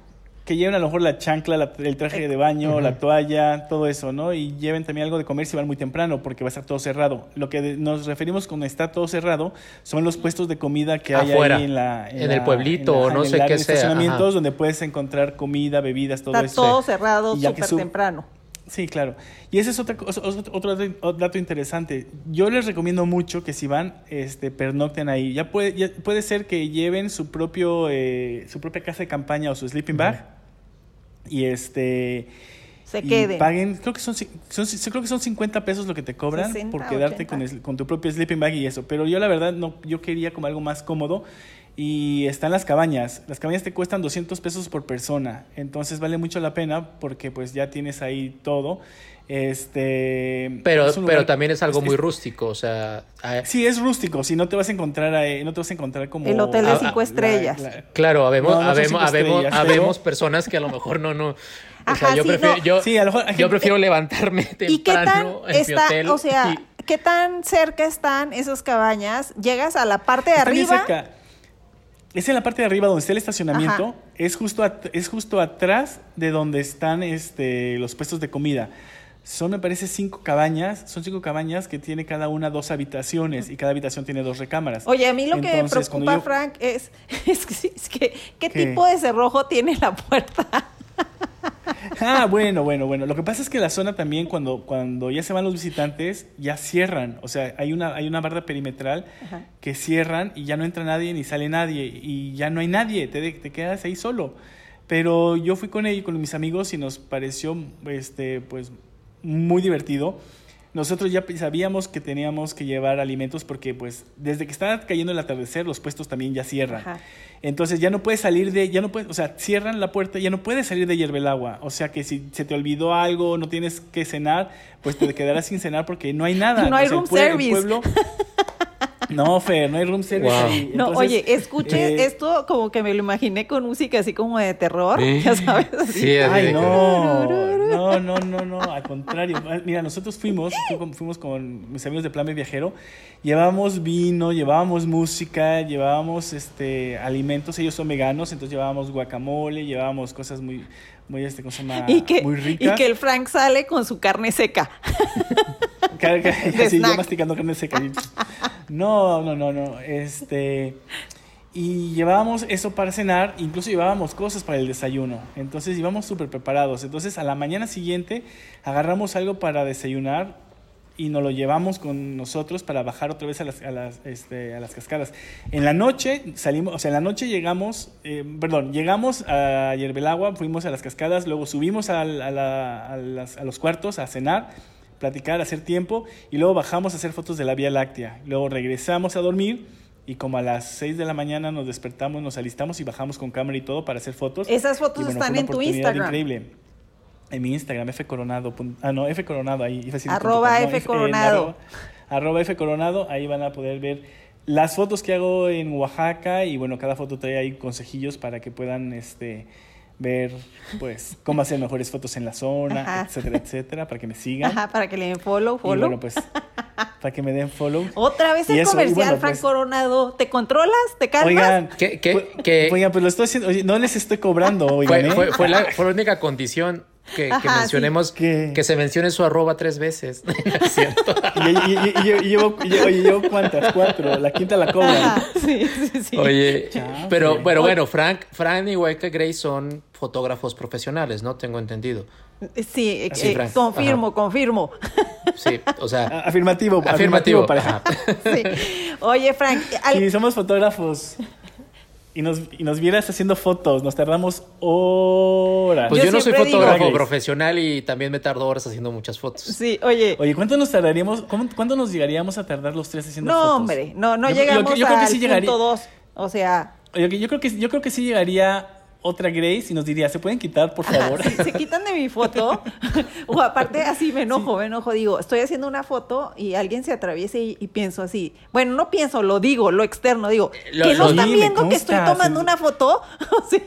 que lleven a lo mejor la chancla, el traje de baño, la toalla, todo eso, ¿no? Y lleven también algo de comer si van muy temprano, porque va a estar todo cerrado. Lo que nos referimos con está todo cerrado son los puestos de comida que hay ahí en la... En, el pueblito, o no sé qué sea. estacionamientos donde puedes encontrar comida, bebidas, todo eso. Está todo cerrado súper temprano. Sí, claro. Y ese es otro, otro, dato interesante. Yo les recomiendo mucho que si van, este, pernocten ahí. Ya puede, puede ser que lleven su propio, eh, su propia casa de campaña o su sleeping bag y este se queden. Paguen, creo que son, son, creo que son 50 pesos lo que te cobran por quedarte con, con, tu propio sleeping bag y eso. Pero yo la verdad no, yo quería como algo más cómodo y están las cabañas. Las cabañas te cuestan 200 pesos por persona, entonces vale mucho la pena porque pues ya tienes ahí todo. Este, pero, pero también es algo muy rústico, o sea, sí es rústico. Si no te vas a encontrar, no te vas a encontrar como el hotel de cinco estrellas. claro, habemos, personas que a lo mejor no, no. O sea, yo prefiero, yo, prefiero levantarme temprano ¿Y qué tan está, O sea, ¿qué tan cerca están esas cabañas? Llegas a la parte de arriba. Es en la parte de arriba donde está el estacionamiento. Es justo, es justo atrás de donde están este, los puestos de comida. Son, me parece, cinco cabañas. Son cinco cabañas que tiene cada una dos habitaciones y cada habitación tiene dos recámaras. Oye, a mí lo que me preocupa, Frank, es, es, que, ¿qué, tipo de cerrojo tiene la puerta? Ah, bueno, bueno, bueno. Lo que pasa es que la zona también, cuando, cuando ya se van los visitantes, ya cierran. O sea, hay una, hay una barra perimetral que cierran y ya no entra nadie ni sale nadie. Y ya no hay nadie, te, te quedas ahí solo. Pero yo fui con ellos, con mis amigos, y nos pareció, este, pues, muy divertido nosotros ya sabíamos que teníamos que llevar alimentos porque pues desde que está cayendo el atardecer los puestos también ya cierran. Entonces ya no puedes salir de, ya no puedes, o sea, cierran la puerta, ya no puedes salir de hierve el agua. O sea que si se te olvidó algo, no tienes que cenar, pues te quedarás sin cenar porque no hay nada. No hay room service. pueblo, No, Fer, no hay room service ahí. no, oye, escuche eh, esto como que me lo imaginé con música así como de terror, ya sabes. Sí, Ay, no, no, no, no, no, al contrario. Mira, nosotros fuimos, fuimos con mis amigos de Plan B Viajero, llevábamos vino, llevábamos música, llevábamos este alimentos, ellos son veganos, entonces llevábamos guacamole, llevábamos cosas muy, muy, este, cosa más, y que, muy ricas. Y que el Frank sale con su carne seca. sí, yo masticando carne seca. No, no, no, no. Este. Y llevábamos eso para cenar, incluso llevábamos cosas para el desayuno. Entonces íbamos súper preparados. Entonces a la mañana siguiente agarramos algo para desayunar y nos lo llevamos con nosotros para bajar otra vez a las, a las, este, a las cascadas. En la noche salimos, o sea, en la noche llegamos, eh, perdón, llegamos a Yerbelagua, fuimos a las cascadas, luego subimos a, a, a los cuartos a cenar platicar, hacer tiempo y luego bajamos a hacer fotos de la Vía Láctea. Luego regresamos a dormir y como a las 6 de la mañana nos despertamos, nos alistamos y bajamos con cámara y todo para hacer fotos. Esas fotos están en tu Instagram. Increíble. En mi Instagram, F Coronado. Ah, no, F Coronado ahí. Arroba F Coronado. arroba, F Coronado, ahí van a poder ver las fotos que hago en Oaxaca y bueno, cada foto trae ahí consejillos para que puedan este ver pues cómo hacer mejores fotos en la zona, etcétera, etcétera, para que me sigan. Ajá, para que le den follow, follow. Y bueno, pues para que me den follow. Otra vez el comercial, Frank pues, Coronado. ¿Te controlas? ¿Te calmas? Oigan, ¿qué, qué, oigan, pues lo estoy haciendo, oye, no les estoy cobrando, oigan, fue, ¿eh? fue, la, fue la única condición que, mencionemos, que se mencione su arroba tres veces. ¿Cierto? y, yo, llevo, llevo, cuántas, cuatro, la quinta la cobran. Sí, sí, sí. Oye, pero bueno, bueno, Frank, Frank y Waika Gray son fotógrafos profesionales, ¿no? Tengo entendido. Sí, eh, confirmo, confirmo. Sí, o sea. Afirmativo, afirmativo, para. Sí. Oye, Frank. Sí, somos fotógrafos y nos, y nos vieras haciendo fotos, nos tardamos horas. Pues yo, no soy fotógrafo profesional y también me tardo horas haciendo muchas fotos. Sí, oye. Oye, ¿cuánto nos tardaríamos, cuánto nos llegaríamos a tardar los tres haciendo fotos? No, hombre, no, no llegamos yo, creo que sí llegaría, punto dos, o sea... yo creo que, yo creo que sí llegaría otra Grace y nos diría, ¿se pueden quitar, por favor? se quitan de mi foto. o aparte, así me enojo, me enojo. Digo, estoy haciendo una foto y alguien se atraviesa y, pienso así. Bueno, no pienso, lo digo, lo externo. Digo, que no están viendo que estoy tomando una foto. o sea...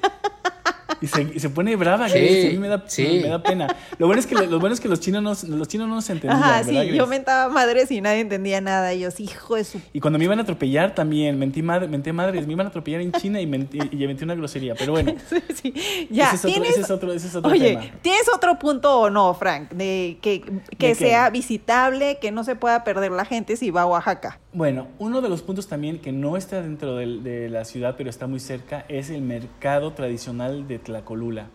Y se, y se pone brava, sí, A mí me da, me da pena. Lo bueno es que, lo bueno es que los chinos no, los chinos no se entendían. Ajá, sí, yo mentaba madres y nadie entendía nada. Y yo, hijo de su. Y cuando me iban a atropellar también, mentí, madre, menté madres, me iban a atropellar en China y, mentí, y metí una grosería. Pero bueno. sí, sí. Ya, ese, es otro, ese, es otro, ese es otro, Oye, ¿tienes otro punto o no, Frank? De que, que sea visitable, que no se pueda perder la gente si va a Oaxaca. Bueno, uno de los puntos también que no está dentro de, de la ciudad, pero está muy cerca, es el mercado tradicional de Tlacolula.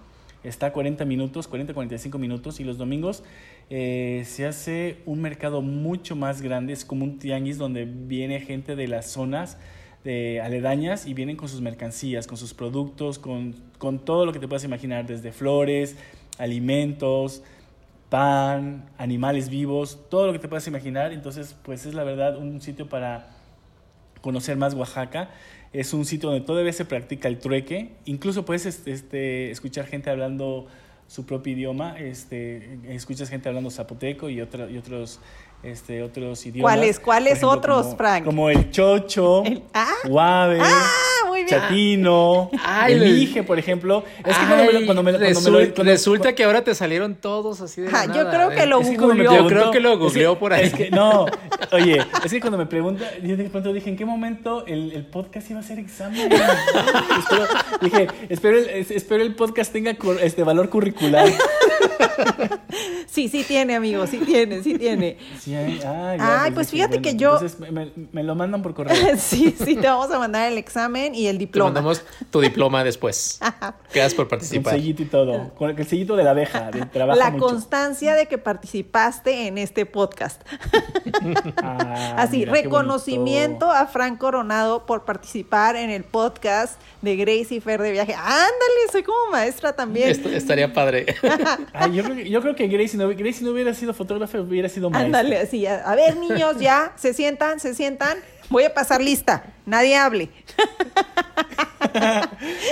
Está a 40 minutos, 40-45 minutos y los domingos eh, se hace un mercado mucho más grande, es como un tianguis donde viene gente de las zonas de aledañas y vienen con sus mercancías, con sus productos, con, con todo lo que te puedas imaginar, desde flores, alimentos, pan, animales vivos, todo lo que te puedas imaginar. Entonces, pues es la verdad un sitio para conocer más Oaxaca. Es un sitio donde todavía se practica el trueque. Incluso puedes este, este, escuchar gente hablando su propio idioma. Este, escuchas gente hablando zapoteco y, y otros este, otros idiomas. ¿Cuáles? ¿Cuáles otros, Frank? Como el chocho, el, ah, guave, ah, chatino, el mije, por ejemplo. Es que cuando me, cuando resulta, que ahora te salieron todos así de ah, Yo creo que lo googleó. Yo creo que lo googleó por ahí. Es que, no, oye, es que cuando me pregunta, yo de pronto dije, ¿en qué momento el, el podcast iba a ser examen? espero, dije, espero el, espero el podcast tenga este valor curricular. sí, sí tiene, amigo, sí tiene, sí tiene. Sí, ay, ay, pues fíjate que yo... Entonces me, lo mandan por correo. sí, sí, te vamos a mandar el examen y el diploma. Te mandamos tu diploma después. Quedas por participar. Con el sellito y todo. Con el sellito de la abeja. De la constancia de que participaste en este podcast. Ah, Así, reconocimiento a Frank Coronado por participar en el podcast de Gracie Fer de viaje. Ándale, soy como maestra también. estaría padre. Yo, creo que, yo creo que Gracie no, Gracie no hubiera sido fotógrafa, hubiera sido maestra. Ándale, así. A, ver, niños, ya, se sientan, se sientan. Voy a pasar lista. Nadie hable.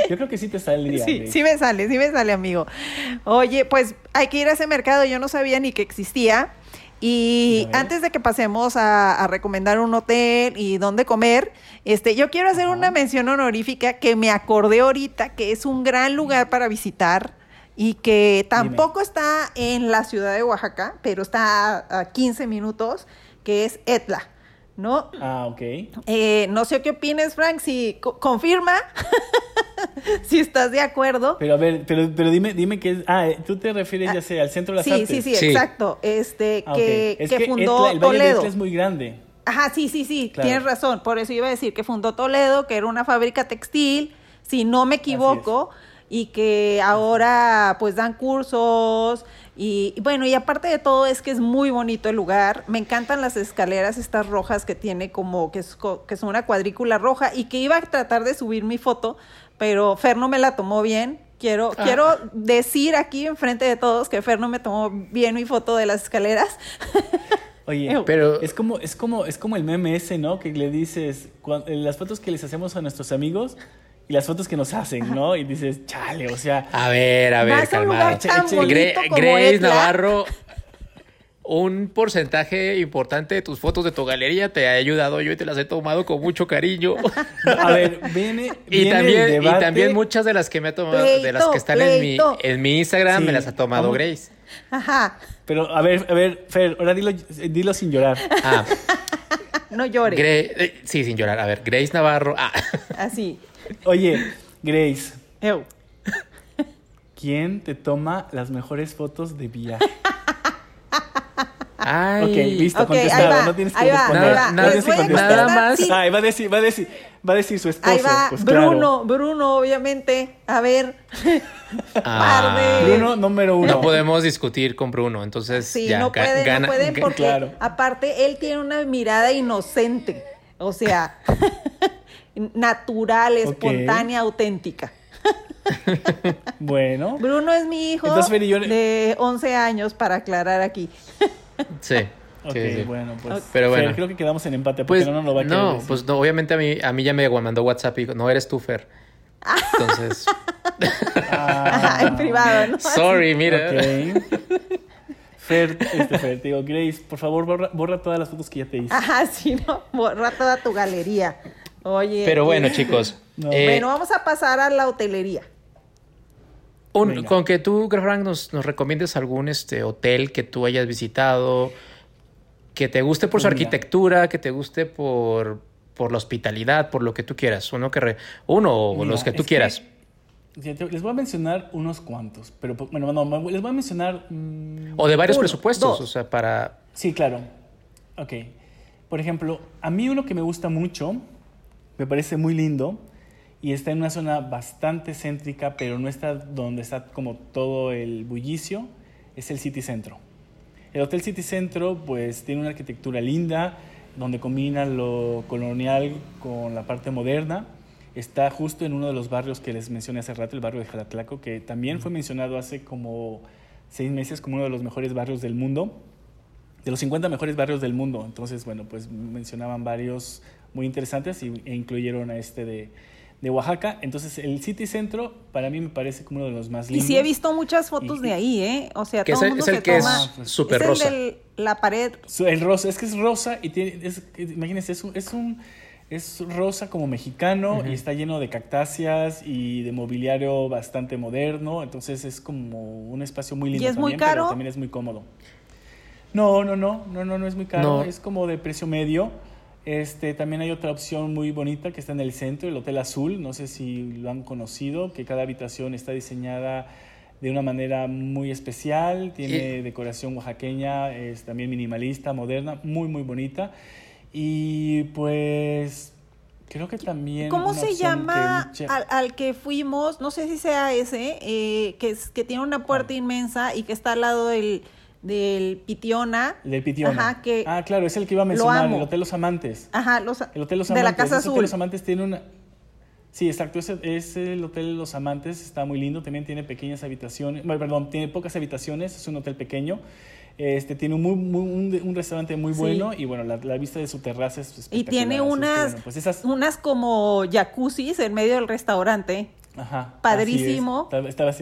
Yo creo que sí te sale. Sí, sí me sale, sí me sale, amigo. Oye, pues hay que ir a ese mercado. Yo no sabía ni que existía. Y antes de que pasemos a, recomendar un hotel y dónde comer, este, yo quiero hacer una mención honorífica que me acordé ahorita que es un gran lugar para visitar y que tampoco está en la ciudad de Oaxaca, pero está a 15 minutos, que es Etla. ¿no? Ah, ok. Eh, no sé qué opines, Frank, si confirma, si estás de acuerdo. Pero a ver, pero, pero dime, dime que ah, tú te refieres ya sea al centro de las sí, artes. Sí, sí, sí, exacto. Este, ah, que, es que, fundó el Valle Toledo. De es muy grande. Ajá, sí, sí, sí, tienes razón. Por eso iba a decir que fundó Toledo, que era una fábrica textil, si no me equivoco, y que ahora pues dan cursos y, bueno, y aparte de todo es que es muy bonito el lugar. Me encantan las escaleras estas rojas que tiene como que es, que es una cuadrícula roja y que iba a tratar de subir mi foto, pero Fer no me la tomó bien. Quiero, ah. quiero decir aquí enfrente de todos que Fer no me tomó bien mi foto de las escaleras. Oye, pero es como, es como, es como el meme ese, ¿no? Que le dices, las fotos que les hacemos a nuestros amigos, y las fotos que nos hacen, ¿no? Y dices, chale, o sea. A ver, a ver, calmado. Grace Navarro, un porcentaje importante de tus fotos de tu galería te ha ayudado yo y te las he tomado con mucho cariño. A ver, viene. y, también, y también muchas de las que me ha tomado, de las que están en mi, en mi Instagram, me las ha tomado Grace. Ajá. Pero a ver, a ver, Fer, ahora dilo, dilo sin llorar. Ah. no llores. Eh, sí, sin llorar. A ver, Grace Navarro. Ah. Así. Oye, Grace. ¿Quién te toma las mejores fotos de viaje? Ay. Ok, listo, contestado. no tienes que responder. Nada, nada, más. Ah, va a decir, va a decir, va a decir su esposo. Ahí va, pues, Bruno, Bruno, obviamente. A ver. Ah. Bruno número uno. No podemos discutir con Bruno, entonces sí, ya no pueden, no pueden porque aparte él tiene una mirada inocente. O sea, natural, espontánea, auténtica. bueno. Bruno es mi hijo de 11 años, para aclarar aquí. sí. Ok, bueno, pues. Pero bueno. creo que quedamos en empate porque pues, no lo va a querer No, pues no, obviamente a mí, a mí ya me mandó WhatsApp y no eres tú, Fer. Entonces. ah, en privado, ¿no? Sorry, mira. Fer, este Fer, te digo, Grace, por favor, borra, borra, todas las fotos que ya te hice. Ajá, sí, ¿no? Borra toda tu galería. Oye. Pero bueno, chicos. Eh, bueno, vamos a pasar a la hotelería. con que tú, Frank, nos, nos, recomiendes algún este, hotel que tú hayas visitado, que te guste por su arquitectura, que te guste por, por la hospitalidad, por lo que tú quieras. Uno, que uno o los que tú quieras. les voy a mencionar unos cuantos, pero bueno, no, les voy a mencionar... Mm, o de varios presupuestos, o sea, para... Sí, claro. Ok. Por ejemplo, a mí uno que me gusta mucho me parece muy lindo y está en una zona bastante céntrica, pero no está donde está como todo el bullicio, es el City Centro. El Hotel City Centro pues tiene una arquitectura linda, donde combina lo colonial con la parte moderna. Está justo en uno de los barrios que les mencioné hace rato, el barrio de Jalatlaco, que también fue mencionado hace como seis meses como uno de los mejores barrios del mundo, de los 50 mejores barrios del mundo. Entonces, bueno, pues mencionaban varios muy interesantes y, e incluyeron a este de, de Oaxaca. Entonces, el City Centro para mí me parece como uno de los más lindos. Y sí he visto muchas fotos de ahí, ¿eh? O sea, todo es, el mundo es el que es súper rosa. El la pared. El rosa, es que es rosa y tiene, es, imagínense, es un, es un es rosa como mexicano y está lleno de cactáceas y de mobiliario bastante moderno, entonces es como un espacio muy lindo. ¿Y es también, muy caro? Pero también es muy cómodo. No, no, no, no, no, no es muy caro, es como de precio medio. Este, también hay otra opción muy bonita que está en el centro, el Hotel Azul. No sé si lo han conocido, que cada habitación está diseñada de una manera muy especial, tiene decoración oaxaqueña, es también minimalista, moderna, muy, muy bonita. Y pues creo que también... ¿Cómo se llama al, que fuimos? No sé si sea ese, eh, que, es, que tiene una puerta inmensa y que está al lado del del Pitiona. Del Pitiona. Ajá, que ah, claro, es el que iba a mencionar, el Hotel Los Amantes. Ajá, los, el Hotel Los Amantes. De la Casa Azul. Hotel Los Amantes tiene una... Sí, exacto, es, es, el Hotel Los Amantes, está muy lindo, también tiene pequeñas habitaciones, bueno, perdón, tiene pocas habitaciones, es un hotel pequeño, este, tiene un, muy, un, restaurante muy bueno y bueno, la, vista de su terraza es espectacular. Y tiene unas, pues esas... unas como jacuzzis en medio del restaurante. Ajá. Padrísimo. Estaba,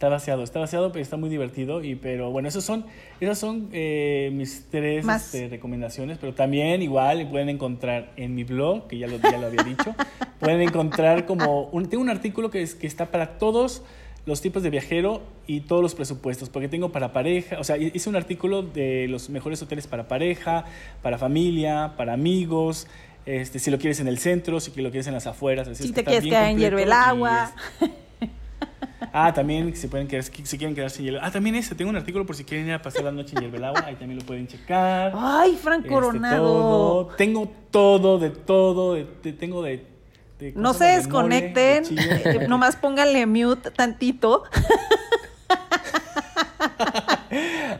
Está vaciado, está vaciado, pero está muy divertido. Y, pero bueno, esos son, esas son eh, mis tres este, recomendaciones. Pero también, igual, pueden encontrar en mi blog, que ya lo, ya lo había dicho, pueden encontrar como. Un, tengo un artículo que, es, que está para todos los tipos de viajero y todos los presupuestos, porque tengo para pareja, o sea, hice un artículo de los mejores hoteles para pareja, para familia, para amigos, este, si lo quieres en el centro, si lo quieres en las afueras. Así si te quieres quedar en hierve el agua. Ah, también se pueden quedar, si quieren quedarse sin hielo. Ah, también ese, tengo un artículo por si quieren ir a pasar la noche en agua ahí también lo pueden checar. Ay, Frank este, Coronado. Tengo todo, de todo, de, tengo de... no se desconecten, eh, nomás pónganle mute tantito.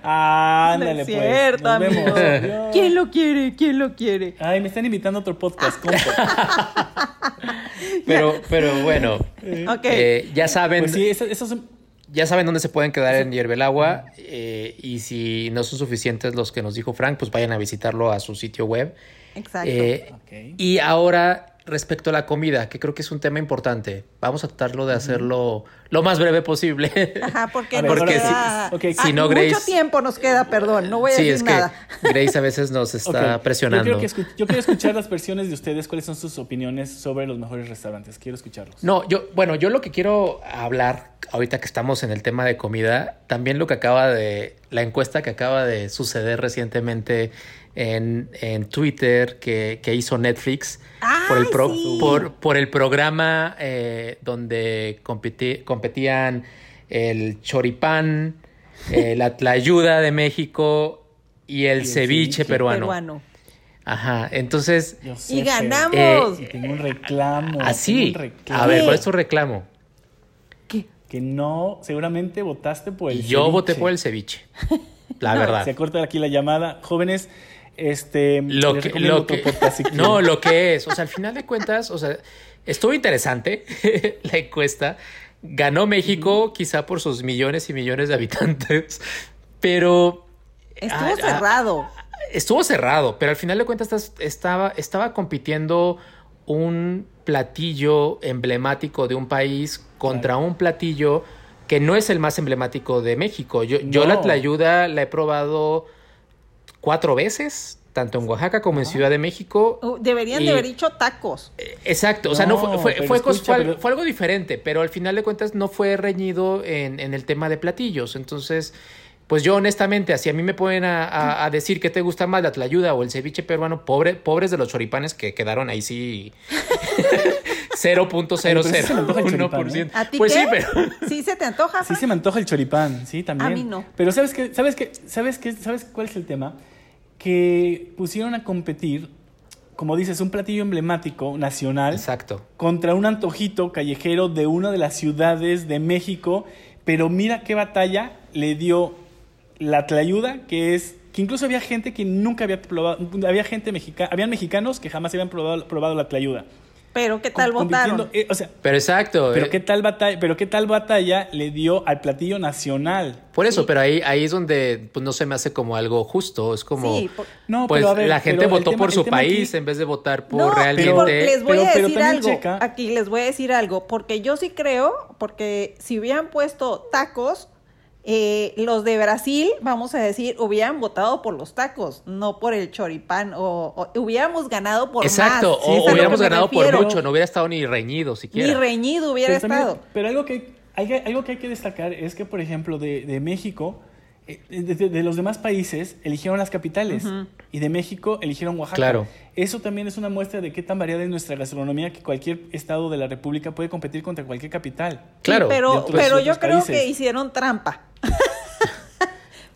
Ándale, no es pues, cierto, pues. Nos vemos. ¿Quién lo quiere? ¿Quién lo quiere? Ay, me están invitando a otro podcast. pero, pero bueno, eh, ya saben. Pues sí, eso. Ya saben dónde se pueden quedar en Hierbelagua eh, y si no son suficientes los que nos dijo Frank, pues vayan a visitarlo a su sitio web. Exacto. Eh, y ahora respecto a la comida, que creo que es un tema importante. Vamos a tratarlo de hacerlo lo más breve posible. Ajá, porque, si, no Grace... Mucho tiempo nos queda, perdón, no voy a decir es nada. Que Grace a veces nos está presionando. Yo, yo, quiero escuchar las versiones de ustedes, cuáles son sus opiniones sobre los mejores restaurantes. Quiero escucharlos. No, yo, bueno, yo lo que quiero hablar, ahorita que estamos en el tema de comida, también lo que acaba de, la encuesta que acaba de suceder recientemente en, en Twitter que, que hizo Netflix por, el por, por, el programa eh, donde competían el choripán, eh, la tlayuda de México y el, ceviche, peruano. Ajá, entonces... y ganamos. Eh, tengo un reclamo. Así. Ah, a ver, ¿cuál es tu reclamo? ¿Qué? Que no, seguramente votaste por el Yo voté por el ceviche. La verdad. Se corta aquí la llamada. Jóvenes, este, lo que, lo que no, lo que es, o sea, al final de cuentas, o sea, estuvo interesante la encuesta. Ganó México, quizá por sus millones y millones de habitantes, pero estuvo ah, ah, cerrado. estuvo cerrado, pero al final de cuentas estaba, estaba compitiendo un platillo emblemático de un país contra un platillo que no es el más emblemático de México. Yo, yo la tlayuda la he probado cuatro veces, tanto en Oaxaca como en Ciudad de México. Uh, deberían de haber dicho tacos. Eh, exacto, o sea, no fue, fue, fue, algo diferente, pero al final de cuentas no fue reñido en, en, el tema de platillos. Entonces, pues yo honestamente, si a mí me pueden a, decir que te gusta más la tlayuda o el ceviche peruano, pobre, pobres de los choripanes que quedaron ahí sí 0.001%. ¿eh? ¿A ti pues sí, pero sí se te antoja. Sí se me antoja el choripán, sí, también. A mí no. Pero sabes qué, sabes qué, sabes qué, sabes cuál es el tema? que pusieron a competir, como dices, un platillo emblemático nacional. Exacto. Contra un antojito callejero de una de las ciudades de México. Pero mira qué batalla le dio la tlayuda, que es que incluso había gente que nunca había probado, había gente mexicana, habían mexicanos que jamás habían probado, probado la tlayuda. Pero qué tal votaron. Eh, o sea, pero exacto. Pero eh. qué tal batalla, pero qué tal batalla le dio al platillo nacional. Por eso, pero ahí, ahí es donde pues, no se me hace como algo justo. Es como sí, no, pues pero la gente votó por su país en vez de votar por realmente. Pero, les voy a decir algo. Aquí les voy a decir algo, porque yo sí creo, porque si hubieran puesto tacos, eh, los de Brasil, vamos a decir, hubieran votado por los tacos, no por el choripán, o, hubiéramos ganado por Exacto, o hubiéramos ganado por mucho, no hubiera estado ni reñido siquiera. Ni reñido hubiera estado. pero algo que, hay, algo que hay que destacar es que, por ejemplo, de, México, eh, de, los demás países eligieron las capitales y de México eligieron Oaxaca. Claro. Eso también es una muestra de qué tan variada es nuestra gastronomía que cualquier estado de la República puede competir contra cualquier capital. Claro. pero pero yo creo que hicieron trampa.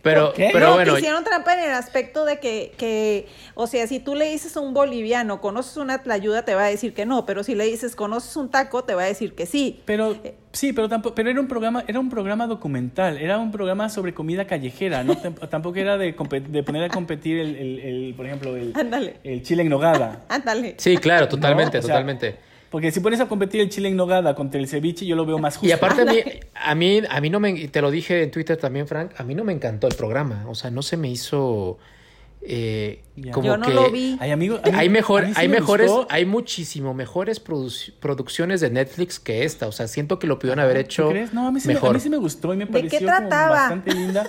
Pero, pero bueno. hicieron trampa en el aspecto de que, que, o sea, si tú le dices a un boliviano, conoces una tlayuda, te va a decir que no, pero si le dices, conoces un taco, te va a decir que sí. Pero, eh, sí, pero tampoco, pero era un programa, era un programa documental, era un programa sobre comida callejera, no tampoco era de, de, poner a competir el, el, por ejemplo, el, el chile en nogada. Ándale. Sí, claro, totalmente, totalmente. Porque si pones a competir el chile en nogada contra el ceviche, yo lo veo más justo. Y aparte a mí, a mí, a mí no me, te lo dije en Twitter también, Frank, a mí no me encantó el programa. O sea, no se me hizo Eh, como Yo no lo vi. Hay, hay, mejor, hay mejores, hay muchísimo mejores producciones de Netflix que esta. O sea, siento que lo pudieron haber hecho No, a mí, sí mejor. Me, a mí sí me gustó y me pareció ¿De qué trataba? bastante linda.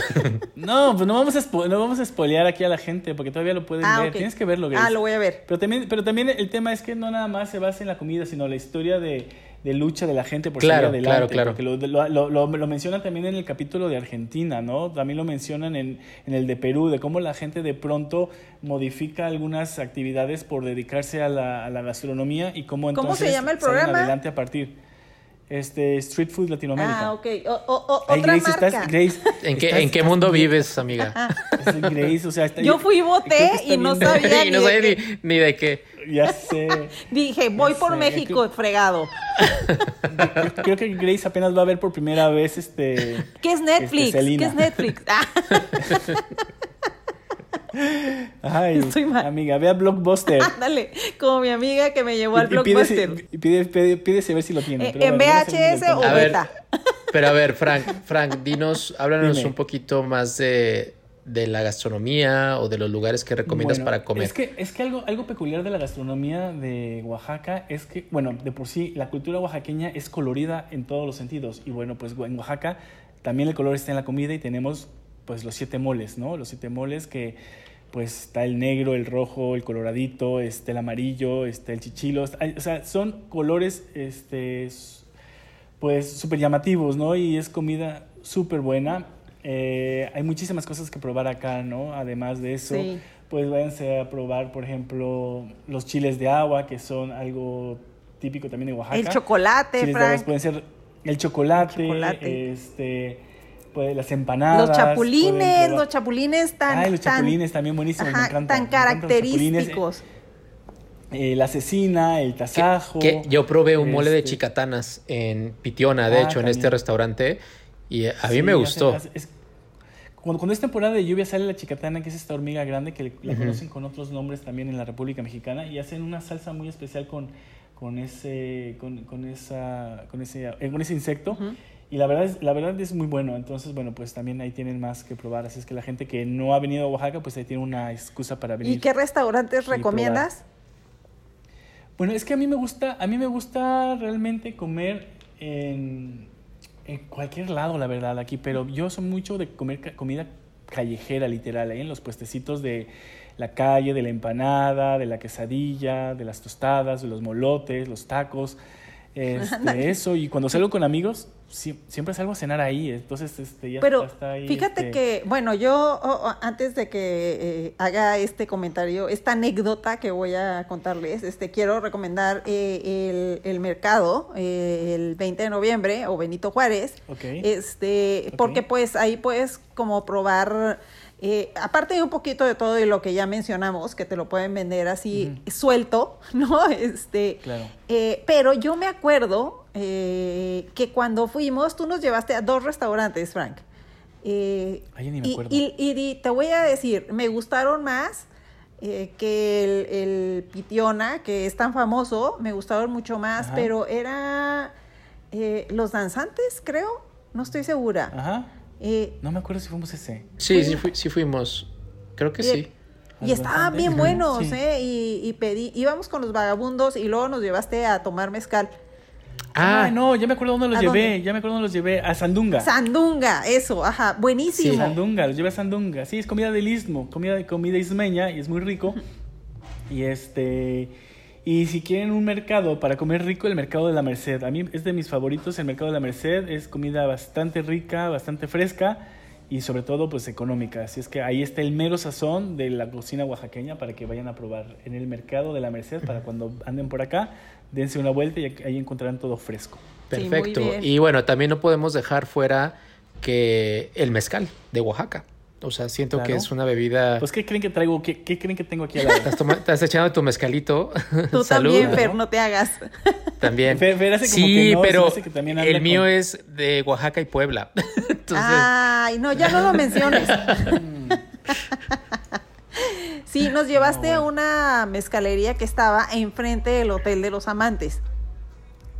no, pues no vamos, a no vamos a spoilear aquí a la gente porque todavía lo pueden ah, ver. Tienes que verlo, Grace. Ah, lo voy a ver. Pero también, pero también el tema es que no nada más se basa en la comida, sino la historia de de lucha de la gente por salir adelante. Claro, claro. Porque lo, lo, lo, lo, mencionan también en el capítulo de Argentina, ¿no? También lo mencionan en, en, el de Perú, de cómo la gente de pronto modifica algunas actividades por dedicarse a la, a la gastronomía y cómo entonces ¿Cómo se llama el programa? adelante a partir este Street Food Latinoamérica. Ah, ok. otra Grace, marca. Estás, Grace, ¿En qué, ¿en qué mundo vives, amiga? Grace, o sea, está, yo fui y voté y no sabía, y no sabía ni, ni, de qué. Ya sé. Dije, voy por México, fregado. Creo que Grace apenas va a ver por primera vez este. ¿Qué es Netflix? Este, ¿Qué es Netflix? Ah. Ay, Estoy mal. amiga, ve a Blockbuster. Dale, como mi amiga que me llevó al Blockbuster. Y pide, pide, a ver si lo tiene. Eh, ¿En VHS o beta? pero a ver, Frank, Frank, dinos, háblanos un poquito más de, de la gastronomía o de los lugares que recomiendas para comer. Es que, es que algo, algo peculiar de la gastronomía de Oaxaca es que, bueno, de por sí, la cultura oaxaqueña es colorida en todos los sentidos. Y bueno, pues en Oaxaca también el color está en la comida y tenemos pues los siete moles, ¿no? Los siete moles que pues está el negro, el rojo, el coloradito, este, el amarillo, este, el chichilo. O sea, son colores este, pues súper llamativos, ¿no? Y es comida súper buena. Eh, hay muchísimas cosas que probar acá, ¿no? Además de eso, pues váyanse a probar, por ejemplo, los chiles de agua, que son algo típico también de Oaxaca. El chocolate, chiles de agua pueden ser el chocolate, el chocolate. este pues, las empanadas. Los chapulines, los chapulines tan. Ay, los chapulines también buenísimos, me encantan. Tan característicos. Eh, la cecina, el tasajo. yo probé un mole de este chicatanas en Pitiona, de ah, hecho, en este restaurante, y a mí me gustó. cuando, cuando, es temporada de lluvia sale la chicatana, que es esta hormiga grande, que la conocen con otros nombres también en la República Mexicana, y hacen una salsa muy especial con, con, ese, con, con esa, con, ese, eh, con ese insecto. Y la verdad, es, la verdad es muy bueno, entonces, bueno, pues también ahí tienen más que probar. Así es que la gente que no ha venido a Oaxaca, pues ahí tiene una excusa para venir. ¿Y qué restaurantes recomiendas? Bueno, es que a mí me gusta, a mí me gusta realmente comer en, en cualquier lado, la verdad, aquí, pero yo soy mucho de comer comida callejera, literal, ¿eh? en los puestecitos de la calle, de la empanada, de la quesadilla, de las tostadas, de los molotes, los tacos. Este, eso, y cuando salgo con amigos, siempre salgo a cenar ahí, entonces este, ya Pero está ahí. Fíjate este que, bueno, yo antes de que eh, haga este comentario, esta anécdota que voy a contarles, este, quiero recomendar eh, el, mercado eh, el 20 de noviembre o Benito Juárez, este, porque pues ahí puedes como probar eh, aparte de un poquito de todo y lo que ya mencionamos, que te lo pueden vender así suelto, ¿no? Este, claro. Eh, pero yo me acuerdo eh, que cuando fuimos, tú nos llevaste a dos restaurantes, Frank. Ay, ni me acuerdo. Y, te voy a decir, me gustaron más que el, Pitiona, que es tan famoso, me gustaron mucho más, pero era Los Danzantes, creo, no estoy segura. Ajá. Eh, no me acuerdo si fuimos ese. Sí, sí, sí fuimos. Creo que sí. Y estaban bien buenos, ¿eh? Y, pedí, íbamos con los vagabundos y luego nos llevaste a tomar mezcal. Ah, no, ya me acuerdo dónde los llevé, ya me acuerdo dónde los llevé, a Sandunga. Sandunga, eso, ajá, buenísimo. Sí. Sandunga, los llevé a Sandunga. Sí, es comida del istmo, comida, comida ismeña y es muy rico. y este, y si quieren un mercado para comer rico, el mercado de la Merced. A mí es de mis favoritos el mercado de la Merced. Es comida bastante rica, bastante fresca y sobre todo pues económica. Así es que ahí está el mero sazón de la cocina oaxaqueña para que vayan a probar en el mercado de la Merced para cuando anden por acá, dense una vuelta y ahí encontrarán todo fresco. Perfecto. y bueno, también no podemos dejar fuera que el mezcal de Oaxaca. O sea, siento que es una bebida. Pues, ¿qué creen que traigo? ¿Qué, qué creen que tengo aquí a la ¿Estás, estás echando tu mezcalito? Tú también, Fer, no te hagas. También. sí, pero el mío es de Oaxaca y Puebla. Ay, no, ya no lo menciones. Sí, nos llevaste a una mezcalería que estaba enfrente del Hotel de los Amantes.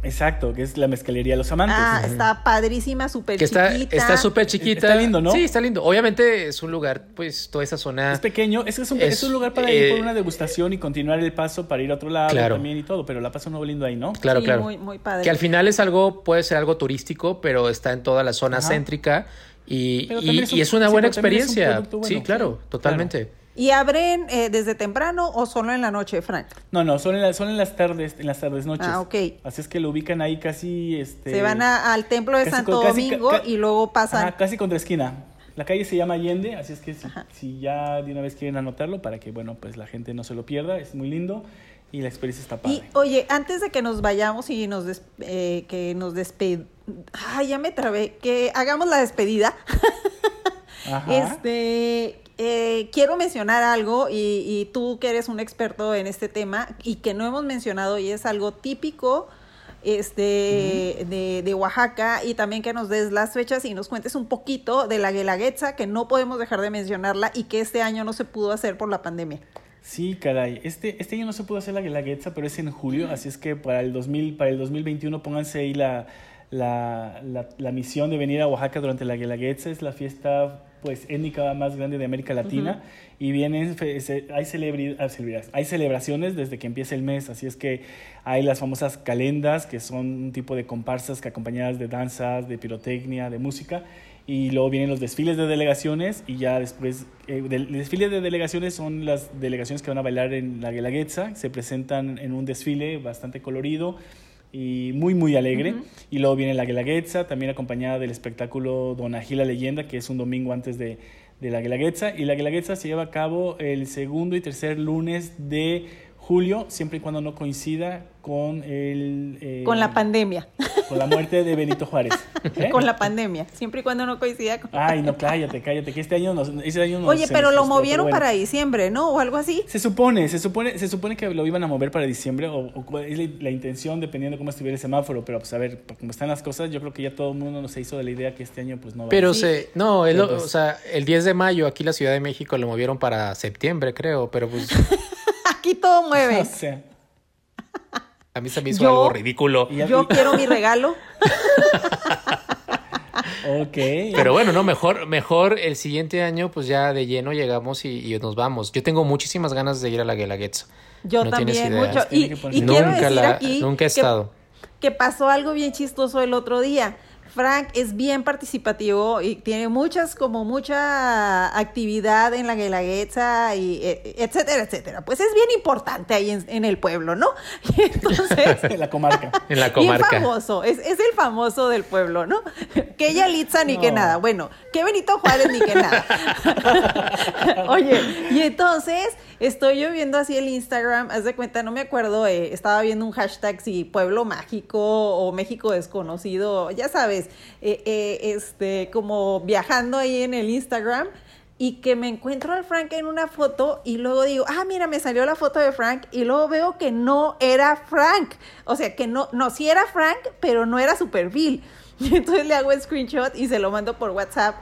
Exacto, que es la mezcalería de los amantes. Ah, está padrísima, súper chiquita. Está súper chiquita. Está lindo, ¿no? Sí, está lindo. Obviamente es un lugar, pues, toda esa zona. Es pequeño, es, es, un, es, un, lugar para ir por eh, una degustación y continuar el paso para ir a otro lado también y todo, pero la paso nuevo lindo ahí, ¿no? Claro, sí, claro. Muy, muy padre. Que al final es algo, puede ser algo turístico, pero está en toda la zona céntrica y, y, es una buena experiencia. sí, claro, totalmente. ¿Y abren eh, desde temprano o solo en la noche, Frank? No, no, son en, son en las tardes, en las tardes noches. Ah, ok. Así es que lo ubican ahí casi, este... Se van al templo de Santo Domingo y luego pasan... Ah, casi contra esquina. La calle se llama Allende, así es que si, ya de una vez quieren anotarlo para que, bueno, pues la gente no se lo pierda, es muy lindo y la experiencia está padre. Y, oye, antes de que nos vayamos y nos eh, que nos desped... Ay, ya me trabé. Que hagamos la despedida. Ajá. Este, eh, quiero mencionar algo y, tú que eres un experto en este tema y que no hemos mencionado y es algo típico este, de, Oaxaca y también que nos des las fechas y nos cuentes un poquito de la Guelaguetza que no podemos dejar de mencionarla y que este año no se pudo hacer por la pandemia. Sí, caray. Este, este año no se pudo hacer la Guelaguetza, pero es en julio, así es que para el, 2000, para el 2021 pónganse ahí la, la, la, misión de venir a Oaxaca durante la Guelaguetza. Es la fiesta pues étnica más grande de América Latina y vienen hay celebridades, hay celebraciones desde que empieza el mes, así es que hay las famosas calendas que son un tipo de comparsas que acompañadas de danzas, de pirotecnia, de música y luego vienen los desfiles de delegaciones y ya después eh, el desfile de delegaciones son las delegaciones que van a bailar en la Guelaguetza, se presentan en un desfile bastante colorido y muy, muy alegre. Y luego viene la Guelaguetza, también acompañada del espectáculo Don la Leyenda, que es un domingo antes de, de la Guelaguetza. Y la Guelaguetza se lleva a cabo el segundo y tercer lunes de julio, siempre y cuando no coincida con el... Eh, con la pandemia. Con la muerte de Benito Juárez. ¿eh? Con la pandemia, siempre y cuando no coincida con... Ay, no, cállate, cállate, que este año nos... Este año Oye, pero lo movieron para diciembre, ¿no? O algo así. Se supone, se supone, se supone que lo iban a mover para diciembre, o, es la, intención dependiendo cómo estuviera el semáforo, pero pues a ver, como están las cosas, yo creo que ya todo el mundo se hizo de la idea que este año pues no va Pero se, no, el, pues o sea, el 10 de mayo aquí la Ciudad de México lo movieron para septiembre, creo, pero pues... aquí todo mueve. A mí se me hizo algo ridículo. Yo quiero mi regalo. ok. Pero bueno, no, mejor, mejor el siguiente año, pues ya de lleno llegamos y, nos vamos. Yo tengo muchísimas ganas de ir a la Guelaguetza. Yo también, mucho. Y, quiero decir aquí nunca he estado. Que pasó algo bien chistoso el otro día. Frank es bien participativo y tiene muchas, como mucha actividad en la Guelaguetza y e, etcétera, etcétera. Pues es bien importante ahí en, el pueblo, ¿no? entonces. en la comarca. En la comarca. Bien famoso, es, es el famoso del pueblo, ¿no? Que ella Litza ni que nada. Bueno, que Benito Juárez ni que nada. Oye, y entonces estoy yo viendo así el Instagram, haz de cuenta, no me acuerdo, eh, estaba viendo un hashtag si pueblo mágico o México desconocido, ya sabes, eh, eh, este, como viajando ahí en el Instagram y que me encuentro al Frank en una foto y luego digo, ah, mira, me salió la foto de Frank y luego veo que no era Frank. O sea, que no, no, sí era Frank, pero no era su perfil. Y entonces le hago el screenshot y se lo mando por WhatsApp.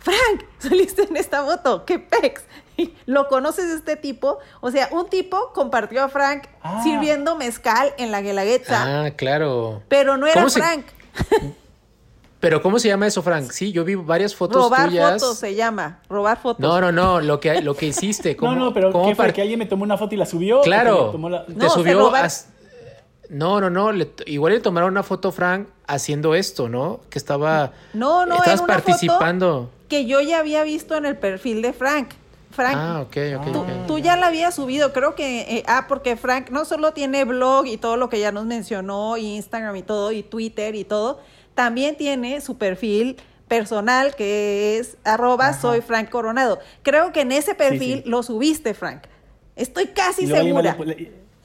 Frank, saliste en esta foto, qué pex. ¿Lo conoces este tipo? O sea, un tipo compartió a Frank ah. sirviendo mezcal en la Guelaguetza. Ah, claro. Pero no era Frank. Pero ¿cómo se llama eso, Frank? Sí, yo vi varias fotos robar tuyas. Robar fotos se llama, robar fotos. No, no, no, lo que, lo que hiciste. no, no, pero ¿qué fue? ¿Que alguien me tomó una foto y la subió? Claro, te subió... No, no, no, igual le tomaron una foto, Frank, haciendo esto, ¿no? Que estaba... No, no, Estabas participando. que yo ya había visto en el perfil de Frank. Frank, ah, ok, ok. Tú, ya la habías subido, creo que, eh, ah, porque Frank no solo tiene blog y todo lo que ya nos mencionó, y Instagram y todo, y Twitter y todo, también tiene su perfil personal que es arroba soy Frank Coronado. Creo que en ese perfil lo subiste, Frank. Estoy casi segura.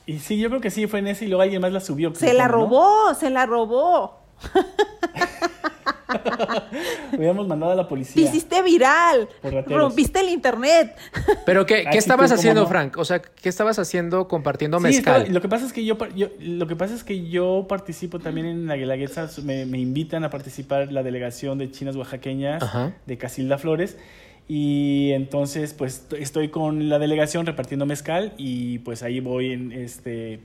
y, sí, yo creo que sí fue en ese y luego alguien más la subió. Se la robó, se la robó. Hubiéramos mandado a la policía. hiciste viral. Rompiste el internet. Pero ¿qué, ¿qué estabas haciendo, Frank? O sea, ¿qué estabas haciendo compartiendo mezcal? lo que pasa es que yo, lo que pasa es que yo participo también en la Guelaguetza. Me, me invitan a participar la delegación de chinas oaxaqueñas de Casilda Flores. Y entonces, pues estoy con la delegación repartiendo mezcal y pues ahí voy en este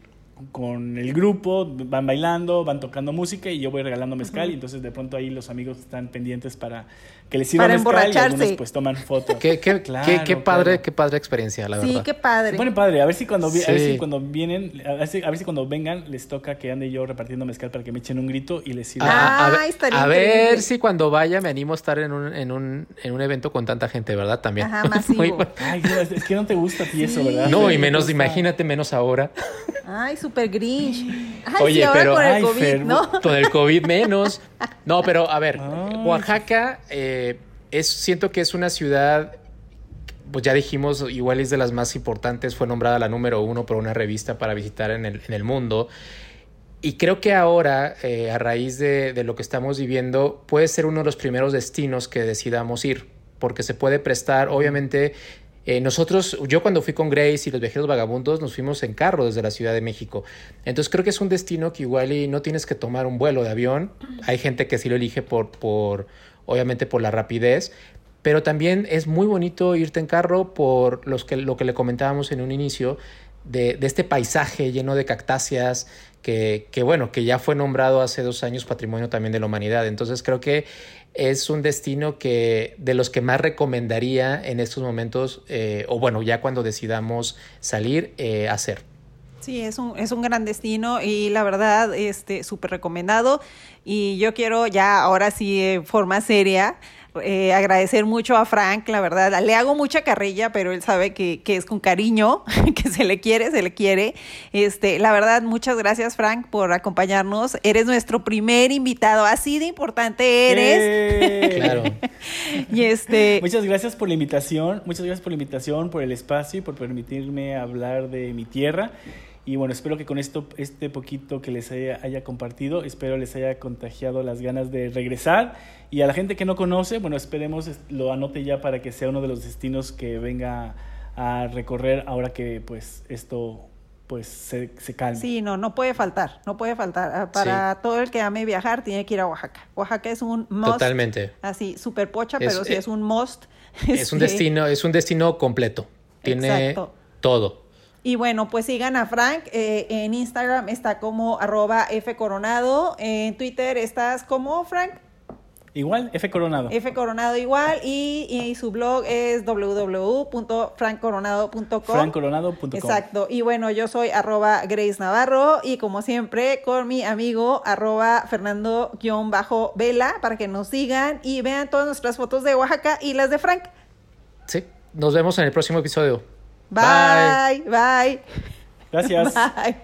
con el grupo, van bailando, van tocando música y yo voy regalando mezcal y entonces de pronto ahí los amigos están pendientes para que les sirva mezcal y algunos pues toman fotos. Qué, qué, qué, qué padre, qué padre experiencia, la verdad. Sí, qué padre. Se padre, a ver si cuando, a ver si cuando vienen, a ver si, a ver si, cuando vengan les toca que ande yo repartiendo mezcal para que me echen un grito y les sirva. Ah, a, ver si cuando vaya me animo a estar en un, en un, en un evento con tanta gente, ¿verdad? También. Ajá, masivo. Ay, es que no te gusta a ti eso, ¿verdad? No, y menos, imagínate, menos ahora. Ay, súper grinch. Oye, pero con el COVID, ¿no? Con el COVID menos. No, pero a ver, Oaxaca eh, es, siento que es una ciudad, pues ya dijimos, igual es de las más importantes, fue nombrada la número uno por una revista para visitar en el, en el mundo. Y creo que ahora, eh, a raíz de, de, lo que estamos viviendo, puede ser uno de los primeros destinos que decidamos ir, porque se puede prestar, obviamente, eh, nosotros, yo cuando fui con Grace y los viajeros vagabundos, nos fuimos en carro desde la Ciudad de México. Entonces creo que es un destino que igual y no tienes que tomar un vuelo de avión. Hay gente que sí lo elige por, por obviamente por la rapidez, pero también es muy bonito irte en carro por los que, lo que le comentábamos en un inicio, de, de este paisaje lleno de cactáceas, que, que, bueno, que ya fue nombrado hace dos años Patrimonio también de la Humanidad. Entonces creo que es un destino que de los que más recomendaría en estos momentos, eh, o bueno, ya cuando decidamos salir, eh, hacer. Sí, es un, es un gran destino y la verdad, este, súper recomendado. Y yo quiero ya, ahora sí, de forma seria, eh, agradecer mucho a Frank, la verdad. Le hago mucha carrilla, pero él sabe que, es con cariño, que se le quiere, se le quiere. Este, la verdad, muchas gracias, Frank, por acompañarnos. Eres nuestro primer invitado, así de importante eres. Claro. y este. Muchas gracias por la invitación, muchas gracias por la invitación, por el espacio y por permitirme hablar de mi tierra. Y bueno, espero que con esto, este poquito que les haya, compartido, espero les haya contagiado las ganas de regresar. Y a la gente que no conoce, bueno, esperemos lo anote ya para que sea uno de los destinos que venga a recorrer ahora que pues esto pues se, se calme. Sí, no, no puede faltar, no puede faltar. Ah, para todo el que ame viajar, tiene que ir a Oaxaca. Oaxaca es un must. Totalmente. Así, súper pocha, pero sí eh, es un must. Es un destino, es un destino completo. Tiene todo. Y bueno, pues sigan a Frank. Eh, en Instagram está como arroba F Coronado. En Twitter estás como Frank. Igual, F Coronado. F Coronado igual. Y, su blog es www.frankcoronado.com. Frankcoronado.com. Exacto. Y bueno, yo soy arroba Grace Navarro. Y como siempre, con mi amigo arroba Fernando-Vela para que nos sigan y vean todas nuestras fotos de Oaxaca y las de Frank. Sí, nos vemos en el próximo episodio. Bye. Bye. Gracias. Bye.